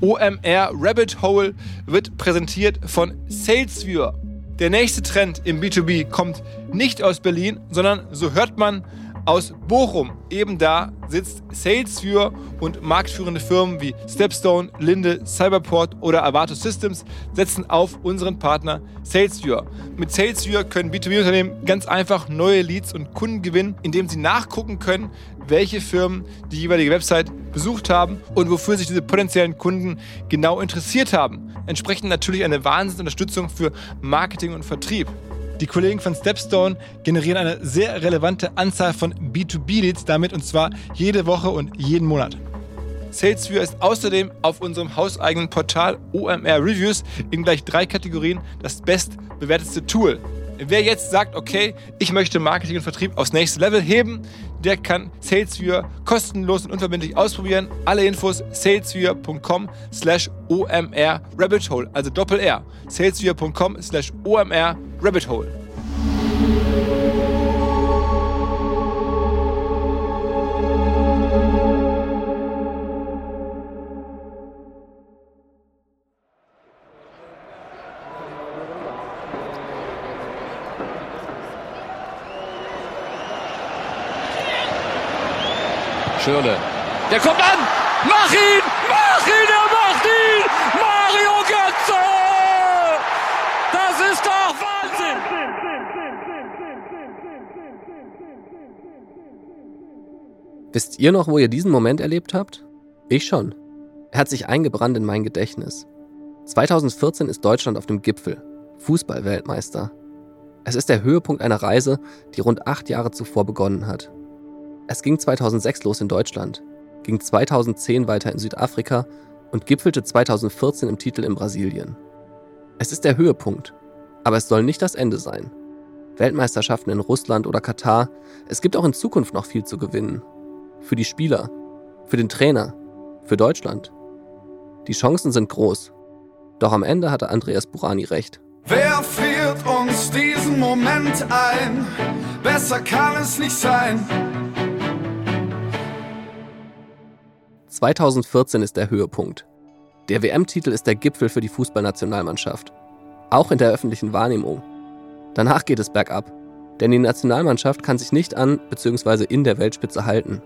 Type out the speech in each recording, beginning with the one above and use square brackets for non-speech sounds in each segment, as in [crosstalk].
OMR Rabbit Hole wird präsentiert von SalesViewer. Der nächste Trend im B2B kommt nicht aus Berlin, sondern so hört man aus Bochum. Eben da sitzt SalesViewer und marktführende Firmen wie Stepstone, Linde, Cyberport oder Avato Systems setzen auf unseren Partner SalesViewer. Mit SalesViewer können B2B-Unternehmen ganz einfach neue Leads und Kunden gewinnen, indem sie nachgucken können, welche Firmen die jeweilige Website besucht haben und wofür sich diese potenziellen Kunden genau interessiert haben. Entsprechend natürlich eine Wahnsinnsunterstützung für Marketing und Vertrieb. Die Kollegen von Stepstone generieren eine sehr relevante Anzahl von B2B-Leads damit und zwar jede Woche und jeden Monat. SalesViewer ist außerdem auf unserem hauseigenen Portal OMR Reviews in gleich drei Kategorien das bestbewertetste Tool. Wer jetzt sagt, okay, ich möchte Marketing und Vertrieb aufs nächste Level heben, der kann SalesViewer kostenlos und unverbindlich ausprobieren. Alle Infos salesviewer.com slash omr rabbit hole, also Doppel R. salesviewer.com slash omr rabbit hole. Schürle. Der kommt an! Mach ihn! Mach ihn! Er macht ihn! Mario Götze! Das ist doch Wahnsinn! Wisst ihr noch, wo ihr diesen Moment erlebt habt? Ich schon. Er hat sich eingebrannt in mein Gedächtnis. 2014 ist Deutschland auf dem Gipfel, Fußballweltmeister. Es ist der Höhepunkt einer Reise, die rund acht Jahre zuvor begonnen hat. Es ging 2006 los in Deutschland, ging 2010 weiter in Südafrika und gipfelte 2014 im Titel in Brasilien. Es ist der Höhepunkt, aber es soll nicht das Ende sein. Weltmeisterschaften in Russland oder Katar, es gibt auch in Zukunft noch viel zu gewinnen. Für die Spieler, für den Trainer, für Deutschland. Die Chancen sind groß. Doch am Ende hatte Andreas Burani recht. Wer friert uns diesen Moment ein? Besser kann es nicht sein. 2014 ist der Höhepunkt. Der WM-Titel ist der Gipfel für die Fußballnationalmannschaft. Auch in der öffentlichen Wahrnehmung. Danach geht es bergab, denn die Nationalmannschaft kann sich nicht an bzw. in der Weltspitze halten.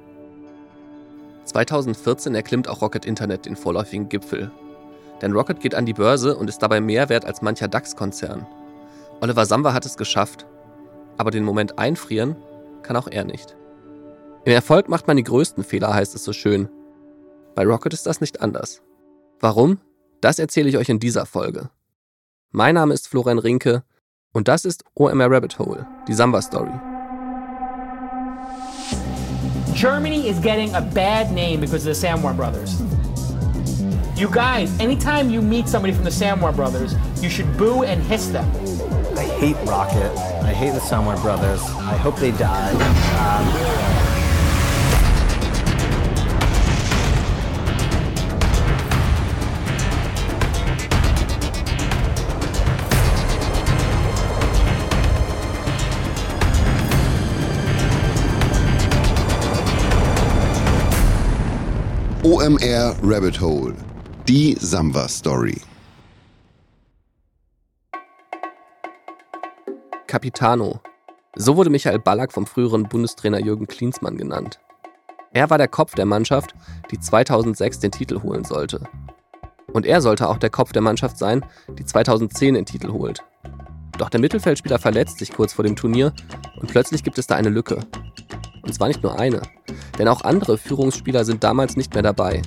2014 erklimmt auch Rocket Internet den vorläufigen Gipfel. Denn Rocket geht an die Börse und ist dabei mehr wert als mancher DAX-Konzern. Oliver Samba hat es geschafft. Aber den Moment einfrieren kann auch er nicht. Im Erfolg macht man die größten Fehler, heißt es so schön. Bei Rocket ist das nicht anders. Warum? Das erzähle ich euch in dieser Folge. Mein Name ist Florian Rinke und das ist OMR Rabbit Hole, die Samba Story. Germany is getting a bad name because of the Samwar brothers. You guys, anytime you meet somebody from the Samwar brothers, you should boo and hiss them. I hate Rocket. I hate the Samwar brothers. I hope they die. Um, OMR Rabbit Hole. Die Samba Story. Capitano. So wurde Michael Ballack vom früheren Bundestrainer Jürgen Klinsmann genannt. Er war der Kopf der Mannschaft, die 2006 den Titel holen sollte. Und er sollte auch der Kopf der Mannschaft sein, die 2010 den Titel holt. Doch der Mittelfeldspieler verletzt sich kurz vor dem Turnier und plötzlich gibt es da eine Lücke. Und zwar nicht nur eine, denn auch andere Führungsspieler sind damals nicht mehr dabei.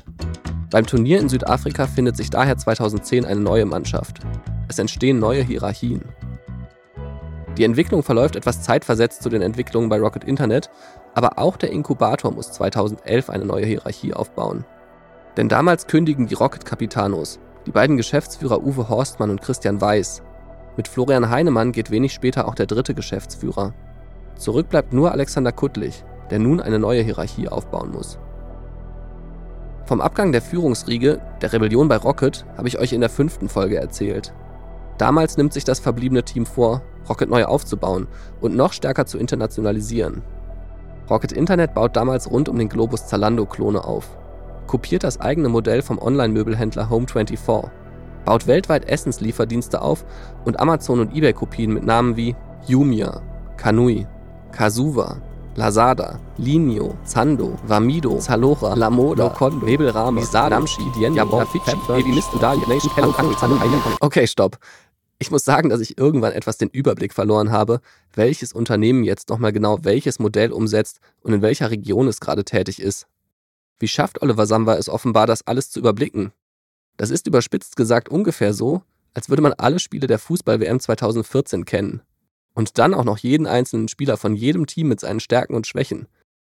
Beim Turnier in Südafrika findet sich daher 2010 eine neue Mannschaft. Es entstehen neue Hierarchien. Die Entwicklung verläuft etwas zeitversetzt zu den Entwicklungen bei Rocket Internet, aber auch der Inkubator muss 2011 eine neue Hierarchie aufbauen. Denn damals kündigen die Rocket Capitanos, die beiden Geschäftsführer Uwe Horstmann und Christian Weiß. Mit Florian Heinemann geht wenig später auch der dritte Geschäftsführer, Zurück bleibt nur Alexander Kuttlich, der nun eine neue Hierarchie aufbauen muss. Vom Abgang der Führungsriege, der Rebellion bei Rocket, habe ich euch in der fünften Folge erzählt. Damals nimmt sich das verbliebene Team vor, Rocket neu aufzubauen und noch stärker zu internationalisieren. Rocket Internet baut damals rund um den Globus Zalando-Klone auf. kopiert das eigene Modell vom Online-Möbelhändler Home24, baut weltweit Essenslieferdienste auf und Amazon und eBay Kopien mit Namen wie Jumia, Kanui, Kasuva, Lazada, Linio, Zando, Vamido, Zalora, Lamoda, Locondo, Mebelrame, Sada, Damshi, Dien, Jabon, Fidschi, Baby Mist, Dalia, Nation, Hello, Okay, stopp. Ich muss sagen, dass ich irgendwann etwas den Überblick verloren habe, welches Unternehmen jetzt nochmal genau welches Modell umsetzt und in welcher Region es gerade tätig ist. Wie schafft Oliver Samba es offenbar, das alles zu überblicken? Das ist überspitzt gesagt ungefähr so, als würde man alle Spiele der Fußball-WM 2014 kennen. Und dann auch noch jeden einzelnen Spieler von jedem Team mit seinen Stärken und Schwächen.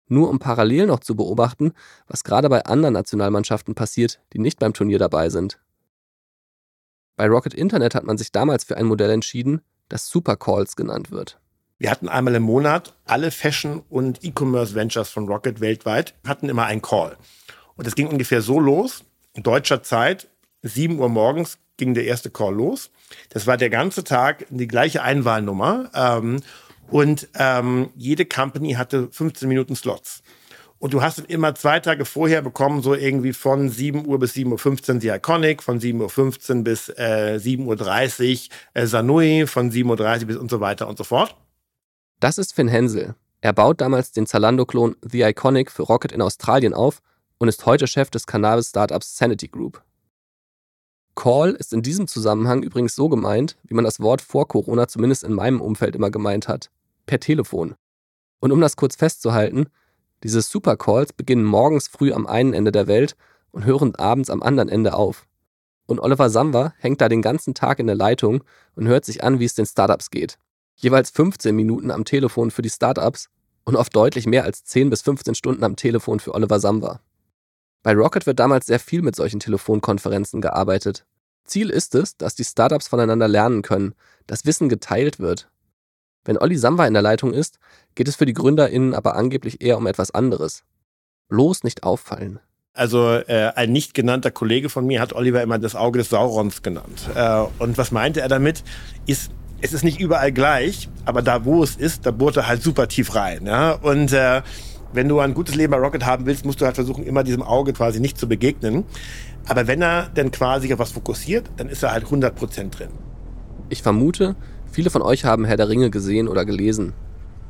Nur um parallel noch zu beobachten, was gerade bei anderen Nationalmannschaften passiert, die nicht beim Turnier dabei sind. Bei Rocket Internet hat man sich damals für ein Modell entschieden, das Super Calls genannt wird. Wir hatten einmal im Monat alle Fashion- und E-Commerce Ventures von Rocket weltweit, hatten immer einen Call. Und es ging ungefähr so los, in deutscher Zeit, 7 Uhr morgens ging der erste Call los. Das war der ganze Tag die gleiche Einwahlnummer. Ähm, und ähm, jede Company hatte 15 Minuten Slots. Und du hast immer zwei Tage vorher bekommen, so irgendwie von 7 Uhr bis 7.15 Uhr die Iconic, von 7.15 Uhr bis äh, 7.30 Uhr äh, Sanui, von 7.30 Uhr bis und so weiter und so fort. Das ist Finn Hensel. Er baut damals den Zalando-Klon The Iconic für Rocket in Australien auf und ist heute Chef des Cannabis-Startups Sanity Group. Call ist in diesem Zusammenhang übrigens so gemeint, wie man das Wort vor Corona zumindest in meinem Umfeld immer gemeint hat. Per Telefon. Und um das kurz festzuhalten, diese Supercalls beginnen morgens früh am einen Ende der Welt und hören abends am anderen Ende auf. Und Oliver Samba hängt da den ganzen Tag in der Leitung und hört sich an, wie es den Startups geht. Jeweils 15 Minuten am Telefon für die Startups und oft deutlich mehr als 10 bis 15 Stunden am Telefon für Oliver Samba. Bei Rocket wird damals sehr viel mit solchen Telefonkonferenzen gearbeitet. Ziel ist es, dass die Startups voneinander lernen können, dass Wissen geteilt wird. Wenn Olli Samba in der Leitung ist, geht es für die GründerInnen aber angeblich eher um etwas anderes. Bloß nicht auffallen. Also äh, ein nicht genannter Kollege von mir hat Oliver immer das Auge des Saurons genannt. Äh, und was meinte er damit? Ist, es ist nicht überall gleich, aber da wo es ist, da bohrt er halt super tief rein. Ja? Und äh, wenn du ein gutes Leben bei Rocket haben willst, musst du halt versuchen, immer diesem Auge quasi nicht zu begegnen. Aber wenn er dann quasi auf was fokussiert, dann ist er halt 100% drin. Ich vermute, viele von euch haben Herr der Ringe gesehen oder gelesen.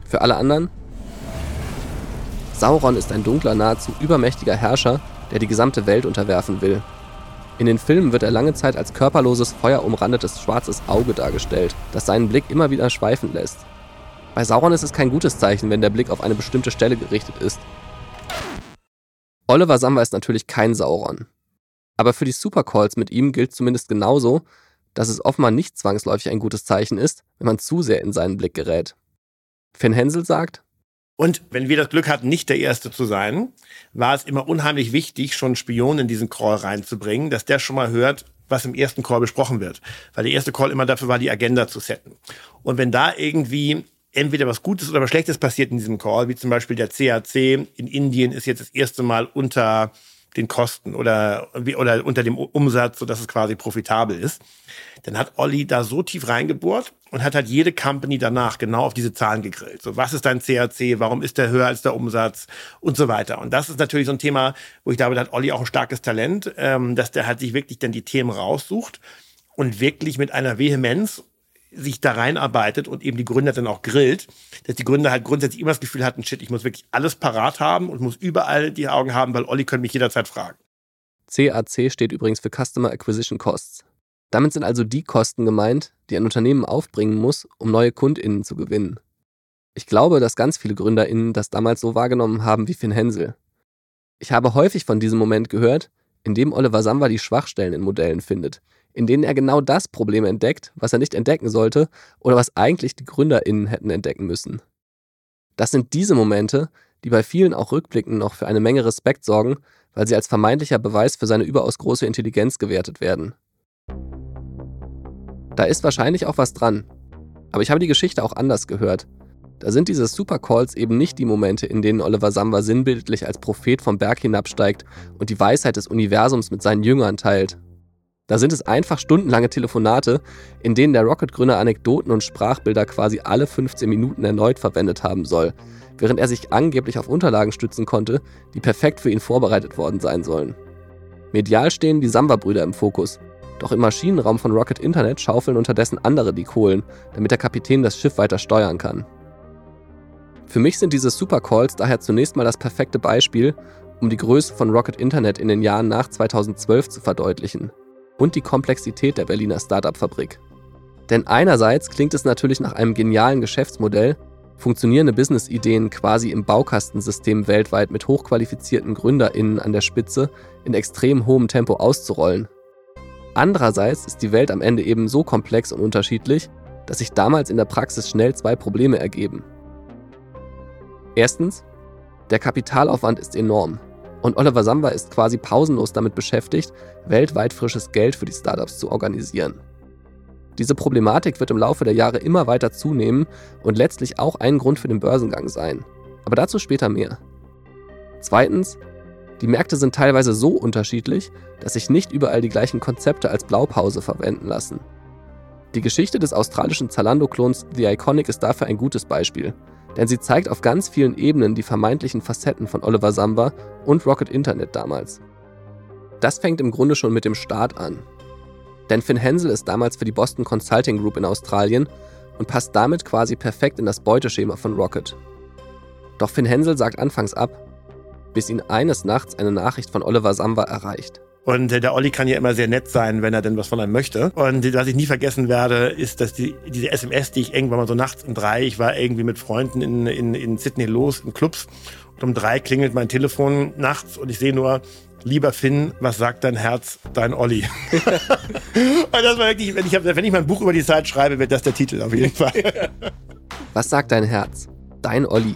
Für alle anderen? Sauron ist ein dunkler, nahezu übermächtiger Herrscher, der die gesamte Welt unterwerfen will. In den Filmen wird er lange Zeit als körperloses, feuerumrandetes schwarzes Auge dargestellt, das seinen Blick immer wieder schweifen lässt. Bei Sauron ist es kein gutes Zeichen, wenn der Blick auf eine bestimmte Stelle gerichtet ist. Oliver Samba ist natürlich kein Sauron. Aber für die Supercalls mit ihm gilt zumindest genauso, dass es offenbar nicht zwangsläufig ein gutes Zeichen ist, wenn man zu sehr in seinen Blick gerät. Finn Hensel sagt, und wenn wir das Glück hatten, nicht der Erste zu sein, war es immer unheimlich wichtig, schon einen Spion in diesen Call reinzubringen, dass der schon mal hört, was im ersten Call besprochen wird. Weil der erste Call immer dafür war, die Agenda zu setten. Und wenn da irgendwie entweder was Gutes oder was Schlechtes passiert in diesem Call, wie zum Beispiel der CAC in Indien ist jetzt das erste Mal unter den Kosten oder, oder unter dem Umsatz, sodass es quasi profitabel ist. Dann hat Olli da so tief reingebohrt und hat halt jede Company danach genau auf diese Zahlen gegrillt. So, was ist dein CAC? Warum ist der höher als der Umsatz? Und so weiter. Und das ist natürlich so ein Thema, wo ich glaube, da hat Olli auch ein starkes Talent, ähm, dass der halt sich wirklich dann die Themen raussucht und wirklich mit einer Vehemenz sich da reinarbeitet und eben die Gründer dann auch grillt, dass die Gründer halt grundsätzlich immer das Gefühl hatten, shit, ich muss wirklich alles parat haben und muss überall die Augen haben, weil Olli könnte mich jederzeit fragen. CAC steht übrigens für Customer Acquisition Costs. Damit sind also die Kosten gemeint, die ein Unternehmen aufbringen muss, um neue KundInnen zu gewinnen. Ich glaube, dass ganz viele GründerInnen das damals so wahrgenommen haben wie Finn Hensel. Ich habe häufig von diesem Moment gehört, in dem Oliver Samba die Schwachstellen in Modellen findet, in denen er genau das Problem entdeckt, was er nicht entdecken sollte oder was eigentlich die GründerInnen hätten entdecken müssen. Das sind diese Momente, die bei vielen auch rückblickend noch für eine Menge Respekt sorgen, weil sie als vermeintlicher Beweis für seine überaus große Intelligenz gewertet werden. Da ist wahrscheinlich auch was dran. Aber ich habe die Geschichte auch anders gehört. Da sind diese Supercalls eben nicht die Momente, in denen Oliver Samba sinnbildlich als Prophet vom Berg hinabsteigt und die Weisheit des Universums mit seinen Jüngern teilt, Da sind es einfach stundenlange Telefonate, in denen der Rocket-Gründer Anekdoten und Sprachbilder quasi alle 15 Minuten erneut verwendet haben soll, während er sich angeblich auf Unterlagen stützen konnte, die perfekt für ihn vorbereitet worden sein sollen. Medial stehen die Samba-Brüder im Fokus, doch im Maschinenraum von Rocket Internet schaufeln unterdessen andere die Kohlen, damit der Kapitän das Schiff weiter steuern kann. Für mich sind diese Supercalls daher zunächst mal das perfekte Beispiel, um die Größe von Rocket Internet in den Jahren nach 2012 zu verdeutlichen und die Komplexität der Berliner Startup-Fabrik. Denn einerseits klingt es natürlich nach einem genialen Geschäftsmodell, funktionierende Business-Ideen quasi im Baukastensystem weltweit mit hochqualifizierten GründerInnen an der Spitze in extrem hohem Tempo auszurollen. Andererseits ist die Welt am Ende eben so komplex und unterschiedlich, dass sich damals in der Praxis schnell zwei Probleme ergeben. Erstens, der Kapitalaufwand ist enorm. Und Oliver Samba ist quasi pausenlos damit beschäftigt, weltweit frisches Geld für die Startups zu organisieren. Diese Problematik wird im Laufe der Jahre immer weiter zunehmen und letztlich auch ein Grund für den Börsengang sein. Aber dazu später mehr. Zweitens, die Märkte sind teilweise so unterschiedlich, dass sich nicht überall die gleichen Konzepte als Blaupause verwenden lassen. Die Geschichte des australischen Zalando-Klons The Iconic ist dafür ein gutes Beispiel denn sie zeigt auf ganz vielen Ebenen die vermeintlichen Facetten von Oliver Samba und Rocket Internet damals. Das fängt im Grunde schon mit dem Start an. Denn Finn Hensel ist damals für die Boston Consulting Group in Australien und passt damit quasi perfekt in das Beuteschema von Rocket. Doch Finn Hensel sagt anfangs ab, bis ihn eines Nachts eine Nachricht von Oliver Samba erreicht. Und äh, der Olli kann ja immer sehr nett sein, wenn er denn was von einem möchte. Und was ich nie vergessen werde, ist, dass die, diese SMS, die ich irgendwann mal so nachts um drei, ich war irgendwie mit Freunden in, in, in Sydney los, in Clubs. Und um drei klingelt mein Telefon nachts und ich sehe nur, lieber Finn, was sagt dein Herz, dein Olli? [laughs] und das war wirklich, wenn ich, wenn ich mal ein Buch über die Zeit schreibe, wird das der Titel auf jeden Fall. was sagt dein Herz, dein Olli?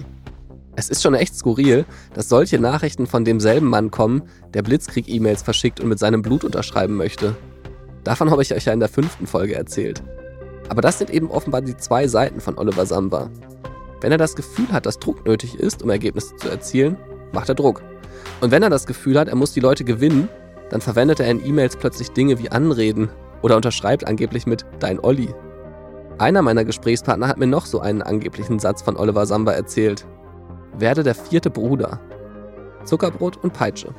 Es ist schon echt skurril, dass solche Nachrichten von demselben Mann kommen, der Blitzkrieg-E-Mails verschickt und mit seinem Blut unterschreiben möchte. Davon habe ich euch ja in der fünften Folge erzählt. Aber das sind eben offenbar die zwei Seiten von Oliver Samba. Wenn er das Gefühl hat, dass Druck nötig ist, um Ergebnisse zu erzielen, macht er Druck. Und wenn er das Gefühl hat, er muss die Leute gewinnen, dann verwendet er in E-Mails plötzlich Dinge wie Anreden oder unterschreibt angeblich mit Dein Olli. Einer meiner Gesprächspartner hat mir noch so einen angeblichen Satz von Oliver Samba erzählt, werde der vierte Bruder. Zuckerbrot und Peitsche.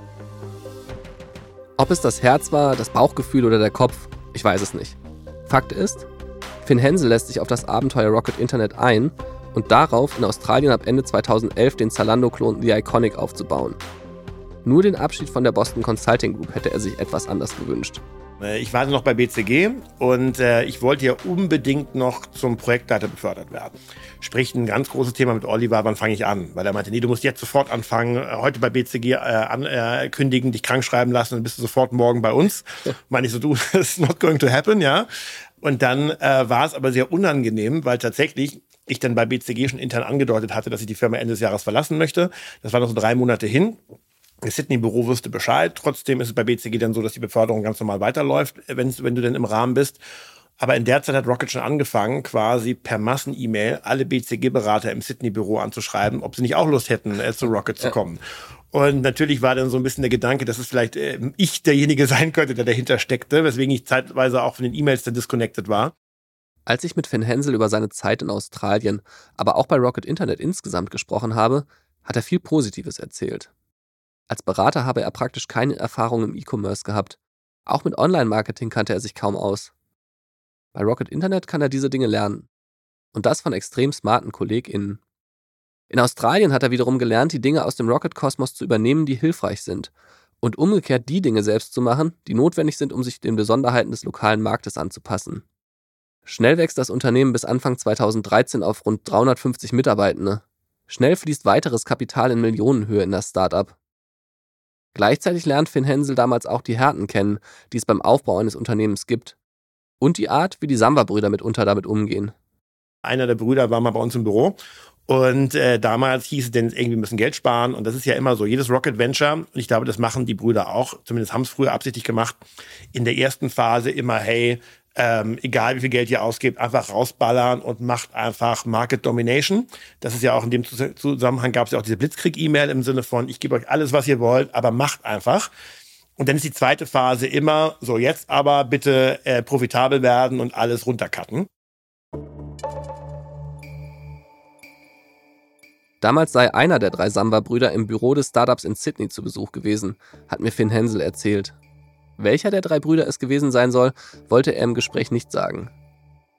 Ob es das Herz war, das Bauchgefühl oder der Kopf, ich weiß es nicht. Fakt ist, Finn Hensel lässt sich auf das Abenteuer Rocket Internet ein und darauf, in Australien ab Ende 2011 den Zalando-Klon The Iconic aufzubauen. Nur den Abschied von der Boston Consulting Group hätte er sich etwas anders gewünscht. Äh, ich war noch bei BCG und äh, ich wollte ja unbedingt noch zum Projektleiter befördert werden. Sprich, ein ganz großes Thema mit Oliver, wann fange ich an? Weil er meinte, nee, du musst jetzt sofort anfangen, äh, heute bei BCG äh, ankündigen, äh, dich krank schreiben lassen und bist du sofort morgen bei uns. Ja. [laughs] Meine ich so, du, [laughs] that's not going to happen, ja. Und dann äh, war es aber sehr unangenehm, weil tatsächlich ich dann bei BCG schon intern angedeutet hatte, dass ich die Firma Ende des Jahres verlassen möchte. Das war noch so drei Monate hin. Das Sydney-Büro wusste Bescheid. Trotzdem ist es bei BCG dann so, dass die Beförderung ganz normal weiterläuft, wenn, wenn du denn im Rahmen bist. Aber in der Zeit hat Rocket schon angefangen, quasi per Massen-E-Mail alle BCG-Berater im Sydney-Büro anzuschreiben, ob sie nicht auch Lust hätten, äh, zu Rocket zu kommen. Und natürlich war dann so ein bisschen der Gedanke, dass es vielleicht äh, ich derjenige [laughs] sein könnte, der dahinter steckte, weswegen ich zeitweise auch von den E-Mails dann disconnected war. Als ich mit Finn Hensel über seine Zeit in Australien, aber auch bei Rocket Internet insgesamt gesprochen habe, hat er viel Positives erzählt. Als Berater habe er praktisch keine Erfahrung im E-Commerce gehabt. Auch mit Online-Marketing kannte er sich kaum aus. Bei Rocket Internet kann er diese Dinge lernen. Und das von extrem smarten KollegInnen. In Australien hat er wiederum gelernt, die Dinge aus dem Rocket-Kosmos zu übernehmen, die hilfreich sind. Und umgekehrt die Dinge selbst zu machen, die notwendig sind, um sich den Besonderheiten des lokalen Marktes anzupassen. Schnell wächst das Unternehmen bis Anfang 2013 auf rund 350 Mitarbeitende. Schnell fließt weiteres Kapital in Millionenhöhe in das Startup. Gleichzeitig lernt Finn Hensel damals auch die Härten kennen, die es beim Aufbau eines Unternehmens gibt. Und die Art, wie die Samba-Brüder mitunter damit umgehen. Einer der Brüder war mal bei uns im Büro und äh, damals hieß es denn, irgendwie müssen Geld sparen. Und das ist ja immer so. Jedes Rocket Venture, und ich glaube, das machen die Brüder auch, zumindest haben es früher absichtlich gemacht, in der ersten Phase immer, hey, ähm, egal wie viel Geld ihr ausgebt, einfach rausballern und macht einfach Market Domination. Das ist ja auch in dem Zusammenhang gab es ja auch diese Blitzkrieg-E-Mail im Sinne von, ich gebe euch alles, was ihr wollt, aber macht einfach. Und dann ist die zweite Phase immer, so jetzt aber bitte äh, profitabel werden und alles runtercutten. Damals sei einer der drei Samba-Brüder im Büro des Startups in Sydney zu Besuch gewesen, hat mir Finn Hensel erzählt. Welcher der drei Brüder es gewesen sein soll, wollte er im Gespräch nicht sagen.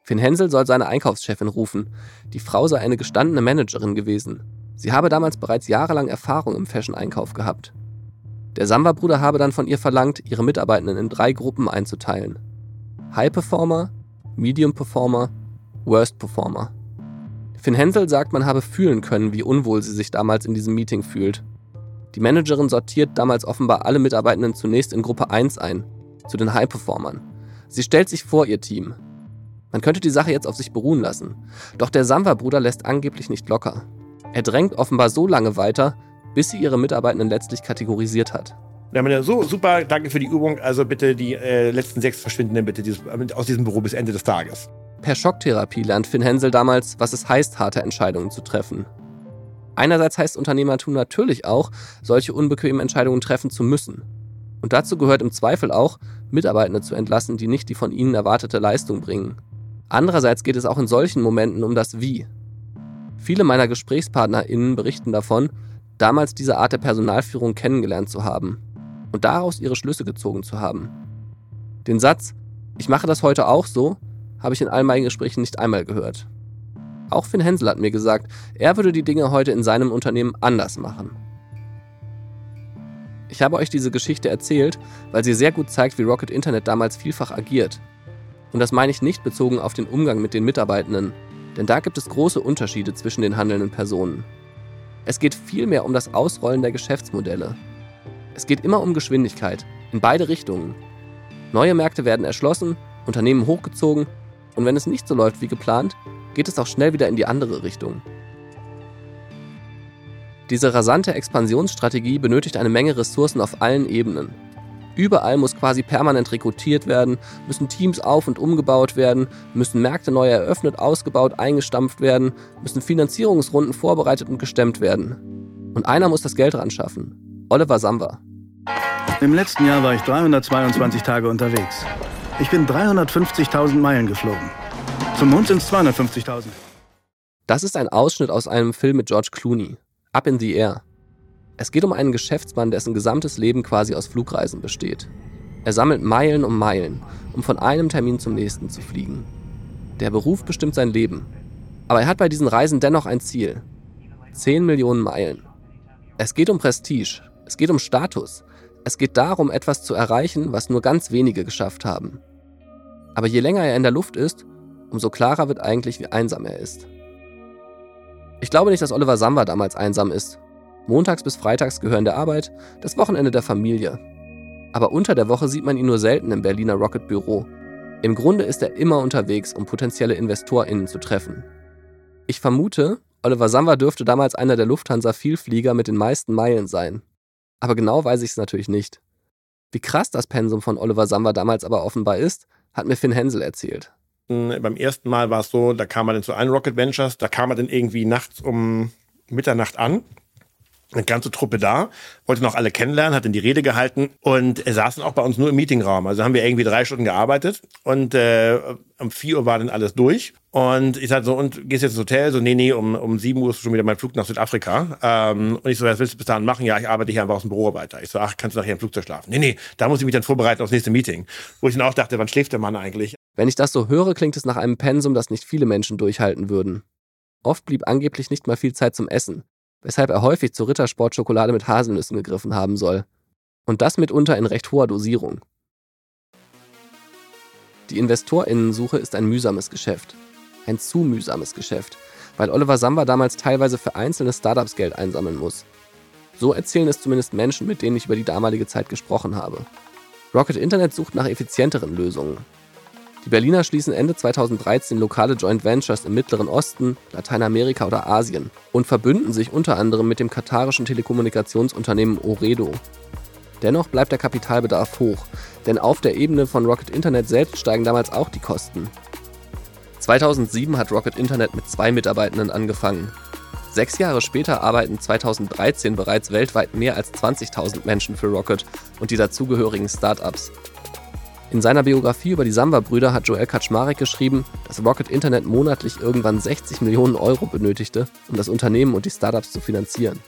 Finn Hensel soll seine Einkaufschefin rufen. Die Frau sei eine gestandene Managerin gewesen. Sie habe damals bereits jahrelang Erfahrung im Fashion-Einkauf gehabt. Der Samba-Bruder habe dann von ihr verlangt, ihre Mitarbeitenden in drei Gruppen einzuteilen. High Performer, Medium Performer, Worst Performer. Finn Hensel sagt, man habe fühlen können, wie unwohl sie sich damals in diesem Meeting fühlt. Die Managerin sortiert damals offenbar alle Mitarbeitenden zunächst in Gruppe 1 ein, zu den High-Performern. Sie stellt sich vor ihr Team. Man könnte die Sache jetzt auf sich beruhen lassen. Doch der Samwa-Bruder lässt angeblich nicht locker. Er drängt offenbar so lange weiter, bis sie ihre Mitarbeitenden letztlich kategorisiert hat. Ja, so, super, danke für die Übung. Also bitte die äh, letzten sechs verschwinden dann bitte dieses, aus diesem Büro bis Ende des Tages. Per Schocktherapie lernt Finn Hensel damals, was es heißt, harte Entscheidungen zu treffen. Einerseits heißt Unternehmertum natürlich auch, solche unbequemen Entscheidungen treffen zu müssen. Und dazu gehört im Zweifel auch, Mitarbeitende zu entlassen, die nicht die von ihnen erwartete Leistung bringen. Andererseits geht es auch in solchen Momenten um das Wie. Viele meiner GesprächspartnerInnen berichten davon, damals diese Art der Personalführung kennengelernt zu haben und daraus ihre Schlüsse gezogen zu haben. Den Satz, ich mache das heute auch so, habe ich in all meinen Gesprächen nicht einmal gehört. Auch Finn Hensel hat mir gesagt, er würde die Dinge heute in seinem Unternehmen anders machen. Ich habe euch diese Geschichte erzählt, weil sie sehr gut zeigt, wie Rocket Internet damals vielfach agiert. Und das meine ich nicht bezogen auf den Umgang mit den Mitarbeitenden, denn da gibt es große Unterschiede zwischen den handelnden Personen. Es geht vielmehr um das Ausrollen der Geschäftsmodelle. Es geht immer um Geschwindigkeit, in beide Richtungen. Neue Märkte werden erschlossen, Unternehmen hochgezogen und wenn es nicht so läuft wie geplant, geht es auch schnell wieder in die andere Richtung. Diese rasante Expansionsstrategie benötigt eine Menge Ressourcen auf allen Ebenen. Überall muss quasi permanent rekrutiert werden, müssen Teams auf und umgebaut werden, müssen Märkte neu eröffnet, ausgebaut, eingestampft werden, müssen Finanzierungsrunden vorbereitet und gestemmt werden. Und einer muss das Geld ran schaffen. Oliver Samba. Im letzten Jahr war ich 322 Tage unterwegs. Ich bin 350.000 Meilen geflogen. Zum Mond sind es 250.000. Das ist ein Ausschnitt aus einem Film mit George Clooney. Up in the Air. Es geht um einen Geschäftsmann, dessen gesamtes Leben quasi aus Flugreisen besteht. Er sammelt Meilen um Meilen, um von einem Termin zum nächsten zu fliegen. Der Beruf bestimmt sein Leben. Aber er hat bei diesen Reisen dennoch ein Ziel. 10 Millionen Meilen. Es geht um Prestige, es geht um Status, es geht darum, etwas zu erreichen, was nur ganz wenige geschafft haben. Aber je länger er in der Luft ist, umso klarer wird eigentlich, wie einsam er ist. Ich glaube nicht, dass Oliver Samba damals einsam ist. Montags bis Freitags gehören der Arbeit, das Wochenende der Familie. Aber unter der Woche sieht man ihn nur selten im Berliner Rocket Büro. Im Grunde ist er immer unterwegs, um potenzielle InvestorInnen zu treffen. Ich vermute, Oliver Samba dürfte damals einer der Lufthansa-Vielflieger mit den meisten Meilen sein. Aber genau weiß ich es natürlich nicht. Wie krass das Pensum von Oliver Samba damals aber offenbar ist, hat mir Finn Hensel erzählt. Beim ersten Mal war es so, da kam er dann zu allen Rocket Ventures, da kam er dann irgendwie nachts um Mitternacht an. Eine ganze Truppe da, wollte noch alle kennenlernen, hat dann die Rede gehalten und saßen auch bei uns nur im Meetingraum. Also haben wir irgendwie drei Stunden gearbeitet und äh, um vier Uhr war dann alles durch. Und ich sagte so, und gehst jetzt ins Hotel? So, nee, nee, um, um sieben Uhr ist schon wieder mein Flug nach Südafrika. Ähm, und ich so, was willst du bis dahin machen? Ja, ich arbeite hier einfach aus dem Büro weiter. Ich so, ach, kannst du nachher im Flugzeug schlafen? Nee, nee, da muss ich mich dann vorbereiten aufs nächste Meeting. Wo ich dann auch dachte, wann schläft der Mann eigentlich? Wenn ich das so höre, klingt es nach einem Pensum, das nicht viele Menschen durchhalten würden. Oft blieb angeblich nicht mal viel Zeit zum Essen, weshalb er häufig zur Rittersport-Schokolade mit Haselnüssen gegriffen haben soll. Und das mitunter in recht hoher Dosierung. Die Investorinnensuche ist ein mühsames Geschäft. Ein zu mühsames Geschäft, weil Oliver Samba damals teilweise für einzelne Startups Geld einsammeln muss. So erzählen es zumindest Menschen, mit denen ich über die damalige Zeit gesprochen habe. Rocket Internet sucht nach effizienteren Lösungen, die Berliner schließen Ende 2013 lokale Joint Ventures im Mittleren Osten, Lateinamerika oder Asien und verbünden sich unter anderem mit dem katarischen Telekommunikationsunternehmen Oredo. Dennoch bleibt der Kapitalbedarf hoch, denn auf der Ebene von Rocket Internet selbst steigen damals auch die Kosten. 2007 hat Rocket Internet mit zwei Mitarbeitenden angefangen. Sechs Jahre später arbeiten 2013 bereits weltweit mehr als 20.000 Menschen für Rocket und die dazugehörigen Startups. In seiner Biografie über die Samba-Brüder hat Joel Kaczmarek geschrieben, dass Rocket Internet monatlich irgendwann 60 Millionen Euro benötigte, um das Unternehmen und die Startups zu finanzieren.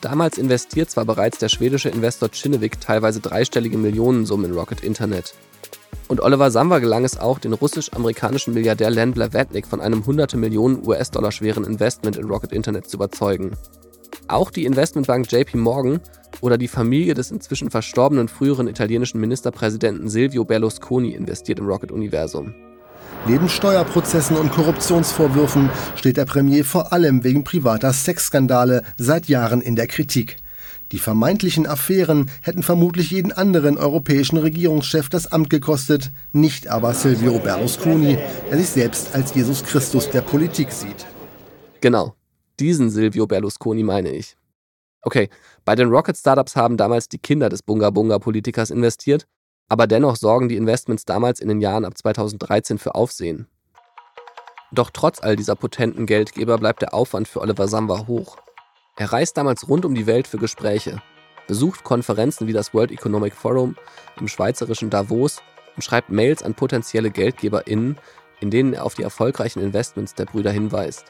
Damals investiert zwar bereits der schwedische Investor Kinnevik teilweise dreistellige Millionensummen in Rocket Internet. Und Oliver Samba gelang es auch, den russisch-amerikanischen Milliardär Len Blavatnik von einem hunderte Millionen US-Dollar schweren Investment in Rocket Internet zu überzeugen. Auch die Investmentbank JP Morgan oder die Familie des inzwischen verstorbenen früheren italienischen Ministerpräsidenten Silvio Berlusconi investiert im Rocket-Universum. Neben Steuerprozessen und Korruptionsvorwürfen steht der Premier vor allem wegen privater Sexskandale seit Jahren in der Kritik. Die vermeintlichen Affären hätten vermutlich jeden anderen europäischen Regierungschef das Amt gekostet, nicht aber Silvio Berlusconi, der sich selbst als Jesus Christus der Politik sieht. Genau, diesen Silvio Berlusconi meine ich. Okay, bei den Rocket Startups haben damals die Kinder des Bunga Bunga Politikers investiert, aber dennoch sorgen die Investments damals in den Jahren ab 2013 für Aufsehen. Doch trotz all dieser potenten Geldgeber bleibt der Aufwand für Oliver Samba hoch. Er reist damals rund um die Welt für Gespräche, besucht Konferenzen wie das World Economic Forum im schweizerischen Davos und schreibt Mails an potenzielle GeldgeberInnen, in denen er auf die erfolgreichen Investments der Brüder hinweist.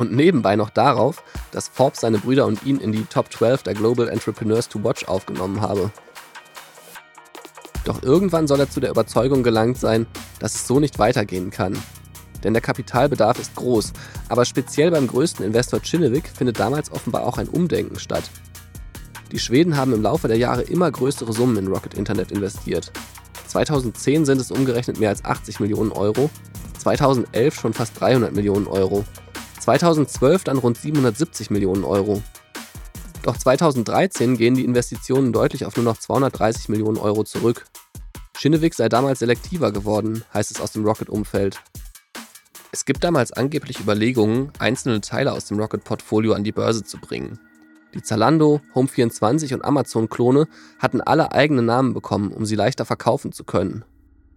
Und nebenbei noch darauf, dass Forbes seine Brüder und ihn in die Top 12 der Global Entrepreneurs to Watch aufgenommen habe. Doch irgendwann soll er zu der Überzeugung gelangt sein, dass es so nicht weitergehen kann. Denn der Kapitalbedarf ist groß, aber speziell beim größten Investor Kinnevik findet damals offenbar auch ein Umdenken statt. Die Schweden haben im Laufe der Jahre immer größere Summen in Rocket Internet investiert. 2010 sind es umgerechnet mehr als 80 Millionen Euro, 2011 schon fast 300 Millionen Euro 2012 dann rund 770 Millionen Euro. Doch 2013 gehen die Investitionen deutlich auf nur noch 230 Millionen Euro zurück. Schinnewig sei damals selektiver geworden, heißt es aus dem Rocket-Umfeld. Es gibt damals angeblich Überlegungen, einzelne Teile aus dem Rocket-Portfolio an die Börse zu bringen. Die Zalando, Home24 und Amazon-Klone hatten alle eigene Namen bekommen, um sie leichter verkaufen zu können.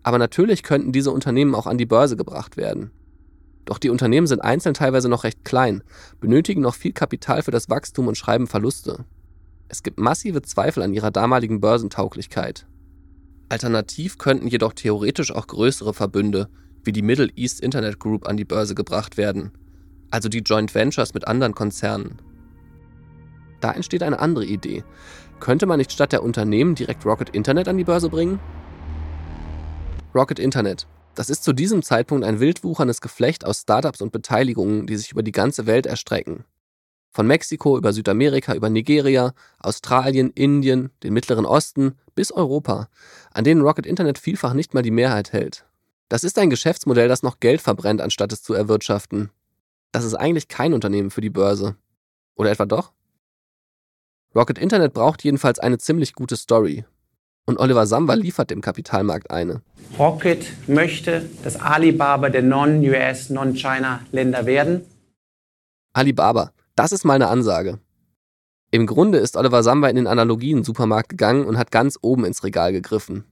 Aber natürlich könnten diese Unternehmen auch an die Börse gebracht werden. Doch die Unternehmen sind einzeln teilweise noch recht klein, benötigen noch viel Kapital für das Wachstum und schreiben Verluste. Es gibt massive Zweifel an ihrer damaligen Börsentauglichkeit. Alternativ könnten jedoch theoretisch auch größere Verbünde wie die Middle East Internet Group an die Börse gebracht werden, also die Joint Ventures mit anderen Konzernen. Da entsteht eine andere Idee. Könnte man nicht statt der Unternehmen direkt Rocket Internet an die Börse bringen? Rocket Internet, das ist zu diesem Zeitpunkt ein wildwucherndes Geflecht aus Startups und Beteiligungen, die sich über die ganze Welt erstrecken. Von Mexiko über Südamerika, über Nigeria, Australien, Indien, den Mittleren Osten bis Europa, an denen Rocket Internet vielfach nicht mal die Mehrheit hält. Das ist ein Geschäftsmodell, das noch Geld verbrennt, anstatt es zu erwirtschaften. Das ist eigentlich kein Unternehmen für die Börse. Oder etwa doch? Rocket Internet braucht jedenfalls eine ziemlich gute Story, und Oliver Samba liefert dem Kapitalmarkt eine. Rocket möchte das Alibaba der Non-US, Non-China-Länder werden. Alibaba, das ist mal eine Ansage. Im Grunde ist Oliver Samba in den Analogien-Supermarkt gegangen und hat ganz oben ins Regal gegriffen.